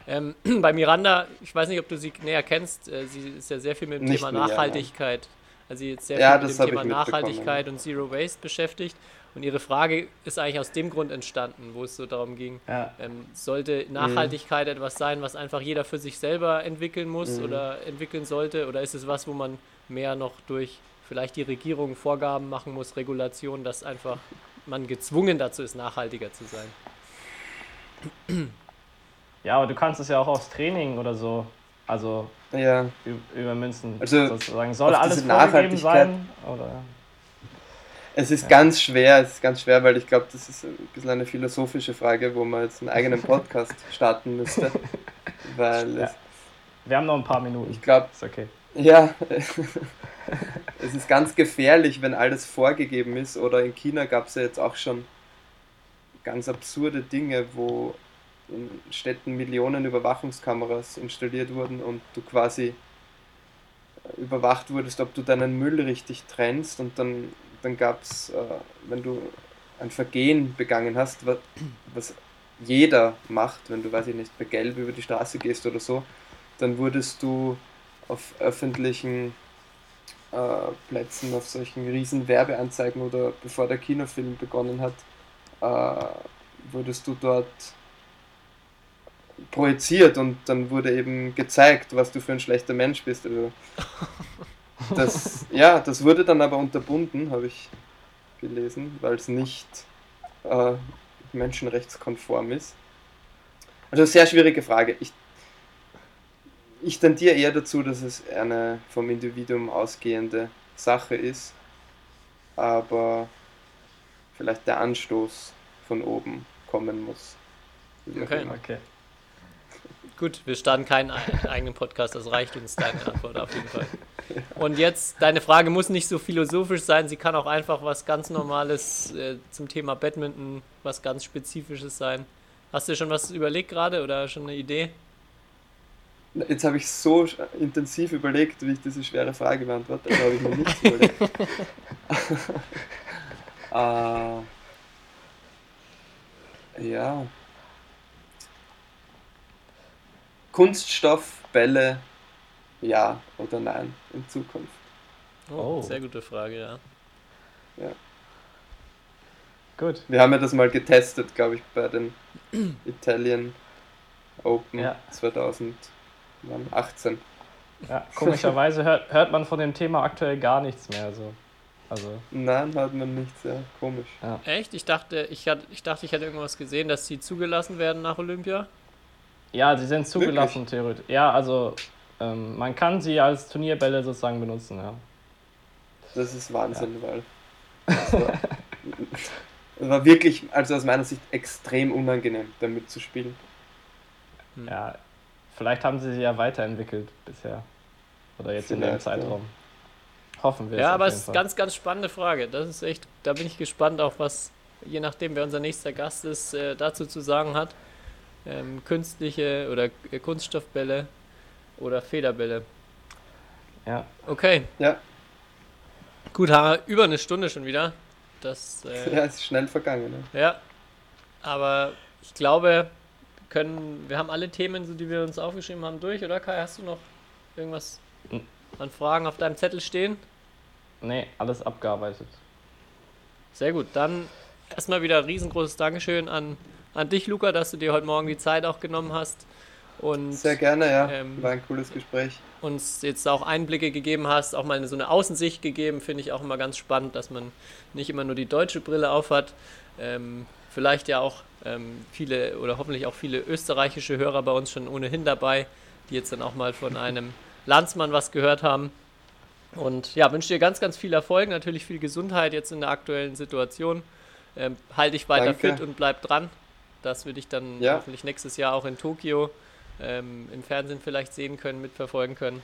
Ähm, bei Miranda, ich weiß nicht, ob du sie näher kennst, äh, sie ist ja sehr viel mit dem Nicht Thema näher, Nachhaltigkeit, also sie ist sehr Ja, viel mit dem Thema Nachhaltigkeit und Zero Waste beschäftigt. Und ihre Frage ist eigentlich aus dem Grund entstanden, wo es so darum ging, Ja. ähm, sollte Nachhaltigkeit etwas sein, was einfach jeder für sich selber entwickeln muss oder entwickeln sollte? Oder ist es was, wo man mehr noch durch vielleicht die Regierung Vorgaben machen muss, Regulationen, dass einfach man gezwungen dazu ist, nachhaltiger zu sein? ja, aber du kannst es ja auch aufs Training oder so, also Ja, übermünzen. Also, sozusagen. Soll alles vorgegeben sein? Oder? Es ist ganz schwer, es ist ganz schwer, weil ich glaube, das ist ein bisschen eine philosophische Frage, wo man jetzt einen eigenen Podcast starten müsste. Weil Ja. Wir haben noch ein paar Minuten. ich glaube, okay. Ja, es ist ganz gefährlich, wenn alles vorgegeben ist. Oder in China gab es ja jetzt auch schon ganz absurde Dinge, wo in Städten Millionen Überwachungskameras installiert wurden und du quasi überwacht wurdest, ob du deinen Müll richtig trennst. Und dann, dann gab es, äh, wenn du ein Vergehen begangen hast, was, was jeder macht, wenn du, weiß ich nicht, bei Gelb über die Straße gehst oder so, dann wurdest du auf öffentlichen äh, Plätzen, auf solchen riesen Werbeanzeigen oder bevor der Kinofilm begonnen hat, äh, wurdest du dort projiziert und dann wurde eben gezeigt, was du für ein schlechter Mensch bist. Also das, ja, das wurde dann aber unterbunden, habe ich gelesen, weil es nicht äh, menschenrechtskonform ist. Also sehr schwierige Frage. Ich, ich tendiere eher dazu, dass es eine vom Individuum ausgehende Sache ist, aber vielleicht der Anstoß von oben kommen muss. Okay. Okay. Gut, wir starten keinen ei- eigenen Podcast, das reicht uns deine Antwort auf jeden Fall. Und jetzt, deine Frage muss nicht so philosophisch sein, sie kann auch einfach was ganz Normales äh, zum Thema Badminton, was ganz Spezifisches sein. Hast du schon was überlegt gerade oder schon eine Idee? Jetzt habe ich so intensiv überlegt, wie ich diese schwere Frage beantworte, da habe ich mir nichts überlegt. äh, ja. Kunststoffbälle, ja oder nein in Zukunft. Oh, Oh. sehr gute Frage, ja. Gut. Wir haben ja das mal getestet, glaube ich, bei den Italian Open Ja. 2018. Ja, komischerweise hört, hört man von dem Thema aktuell gar nichts mehr. So. Also, Nein, hat man nicht, sehr komisch. Echt? Ich dachte, ich, hatte, ich dachte, ich hätte irgendwas gesehen, dass sie zugelassen werden nach Olympia. ja, sie sind zugelassen, theoretisch. Ja, also ähm, man kann sie als Turnierbälle sozusagen benutzen, ja. Das ist Wahnsinn, weil es war, wirklich, also aus meiner Sicht, extrem unangenehm, damit zu spielen. Ja, vielleicht haben sie sie ja weiterentwickelt bisher. Oder jetzt in dem Vielleicht, ja. Zeitraum. Hoffen wir Ja, es aber es ist Fall. ganz, ganz spannende Frage. Das ist echt, da bin ich gespannt auch, was, je nachdem, wer unser nächster Gast ist, äh, dazu zu sagen hat. Ähm, künstliche oder äh, Kunststoffbälle oder Federbälle. Ja, Okay, Ja, gut, ha, über eine Stunde schon wieder. Das, äh, ja, ist schnell vergangen. Ne? ja. Aber ich glaube, wir können, wir haben alle Themen, so die wir uns aufgeschrieben haben, durch, oder Kai? Hast du noch irgendwas Hm. an Fragen auf deinem Zettel stehen? nee, alles abgearbeitet. Sehr gut, dann erstmal wieder ein riesengroßes Dankeschön an, an dich, Luca, dass du dir heute Morgen die Zeit auch genommen hast Und Sehr gerne, ja. Ähm, War ein cooles Gespräch. uns jetzt auch Einblicke gegeben hast, auch mal so eine Außensicht gegeben, finde ich auch immer ganz spannend, dass man nicht immer nur die deutsche Brille aufhat. Ähm, vielleicht ja auch ähm, viele oder hoffentlich auch viele österreichische Hörer bei uns schon ohnehin dabei, die jetzt dann auch mal von einem Landsmann was gehört haben. Und ja, wünsche dir ganz, ganz viel Erfolg, natürlich viel Gesundheit jetzt in der aktuellen Situation. Ähm, halt dich weiter Danke. fit und bleib dran, dass wir dich dann Ja. hoffentlich nächstes Jahr auch in Tokio ähm, im Fernsehen vielleicht sehen können, mitverfolgen können.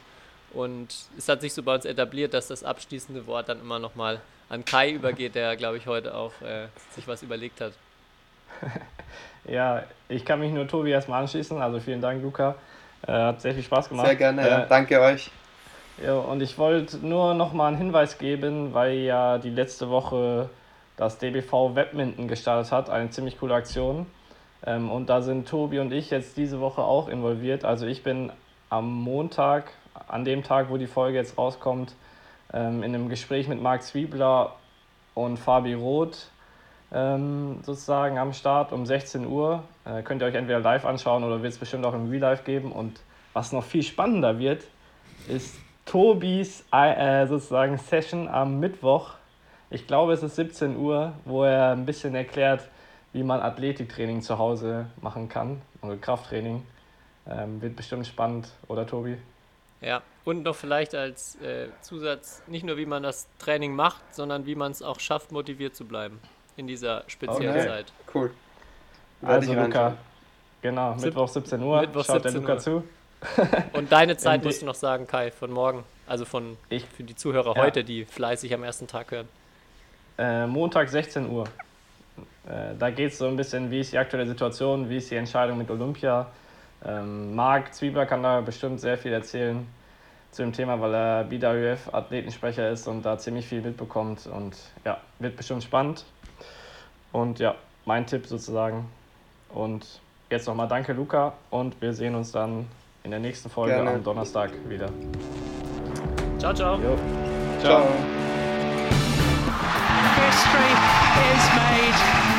Und es hat sich so bei uns etabliert, dass das abschließende Wort dann immer nochmal an Kai übergeht, der, glaube ich, heute auch äh, sich was überlegt hat. Ja, ich kann mich nur Tobi erstmal anschließen. Also vielen Dank, Luca. Äh, hat sehr viel Spaß gemacht. Sehr gerne, ja. Äh, Danke euch. Ja, und ich wollte nur noch mal einen Hinweis geben, weil ja die letzte Woche das DBV Webminton gestartet hat, eine ziemlich coole Aktion. Ähm, und da sind Tobi und ich jetzt diese Woche auch involviert. Also ich bin am Montag, an dem Tag, wo die Folge jetzt rauskommt, ähm, in einem Gespräch mit Marc Zwiebler und Fabi Roth ähm, sozusagen am Start um 16 Uhr. Äh, könnt ihr euch entweder live anschauen oder wird es bestimmt auch im Real Life geben. Und was noch viel spannender wird, ist Tobis äh, sozusagen Session am Mittwoch. Ich glaube, es ist 17 Uhr, wo er ein bisschen erklärt, wie man Athletiktraining zu Hause machen kann oder Krafttraining. Ähm, wird bestimmt spannend, oder Tobi? Ja, und noch vielleicht als äh, Zusatz, nicht nur wie man das Training macht, sondern wie man es auch schafft, motiviert zu bleiben in dieser speziellen Okay. Zeit. Cool. Also Luca, genau, Sieb- Mittwoch 17 Uhr. Mittwoch Schaut 17 der Luka Uhr. zu. Und deine Zeit musst du noch sagen, Kai, von morgen. Also von Ich- für die Zuhörer Ja. heute, die fleißig am ersten Tag hören. Äh, Montag 16 Uhr. Äh, da geht es so ein bisschen, wie ist die aktuelle Situation, wie ist die Entscheidung mit Olympia. Ähm, Marc Zwiebler kann da bestimmt sehr viel erzählen zu dem Thema, weil er BWF-Athletensprecher ist und da ziemlich viel mitbekommt. Und ja, wird bestimmt spannend. Und ja, mein Tipp sozusagen. Und jetzt nochmal danke, Luca. Und wir sehen uns dann in der nächsten Folge Gerne. am Donnerstag wieder. Ciao, ciao. Jo. Ciao. History is made.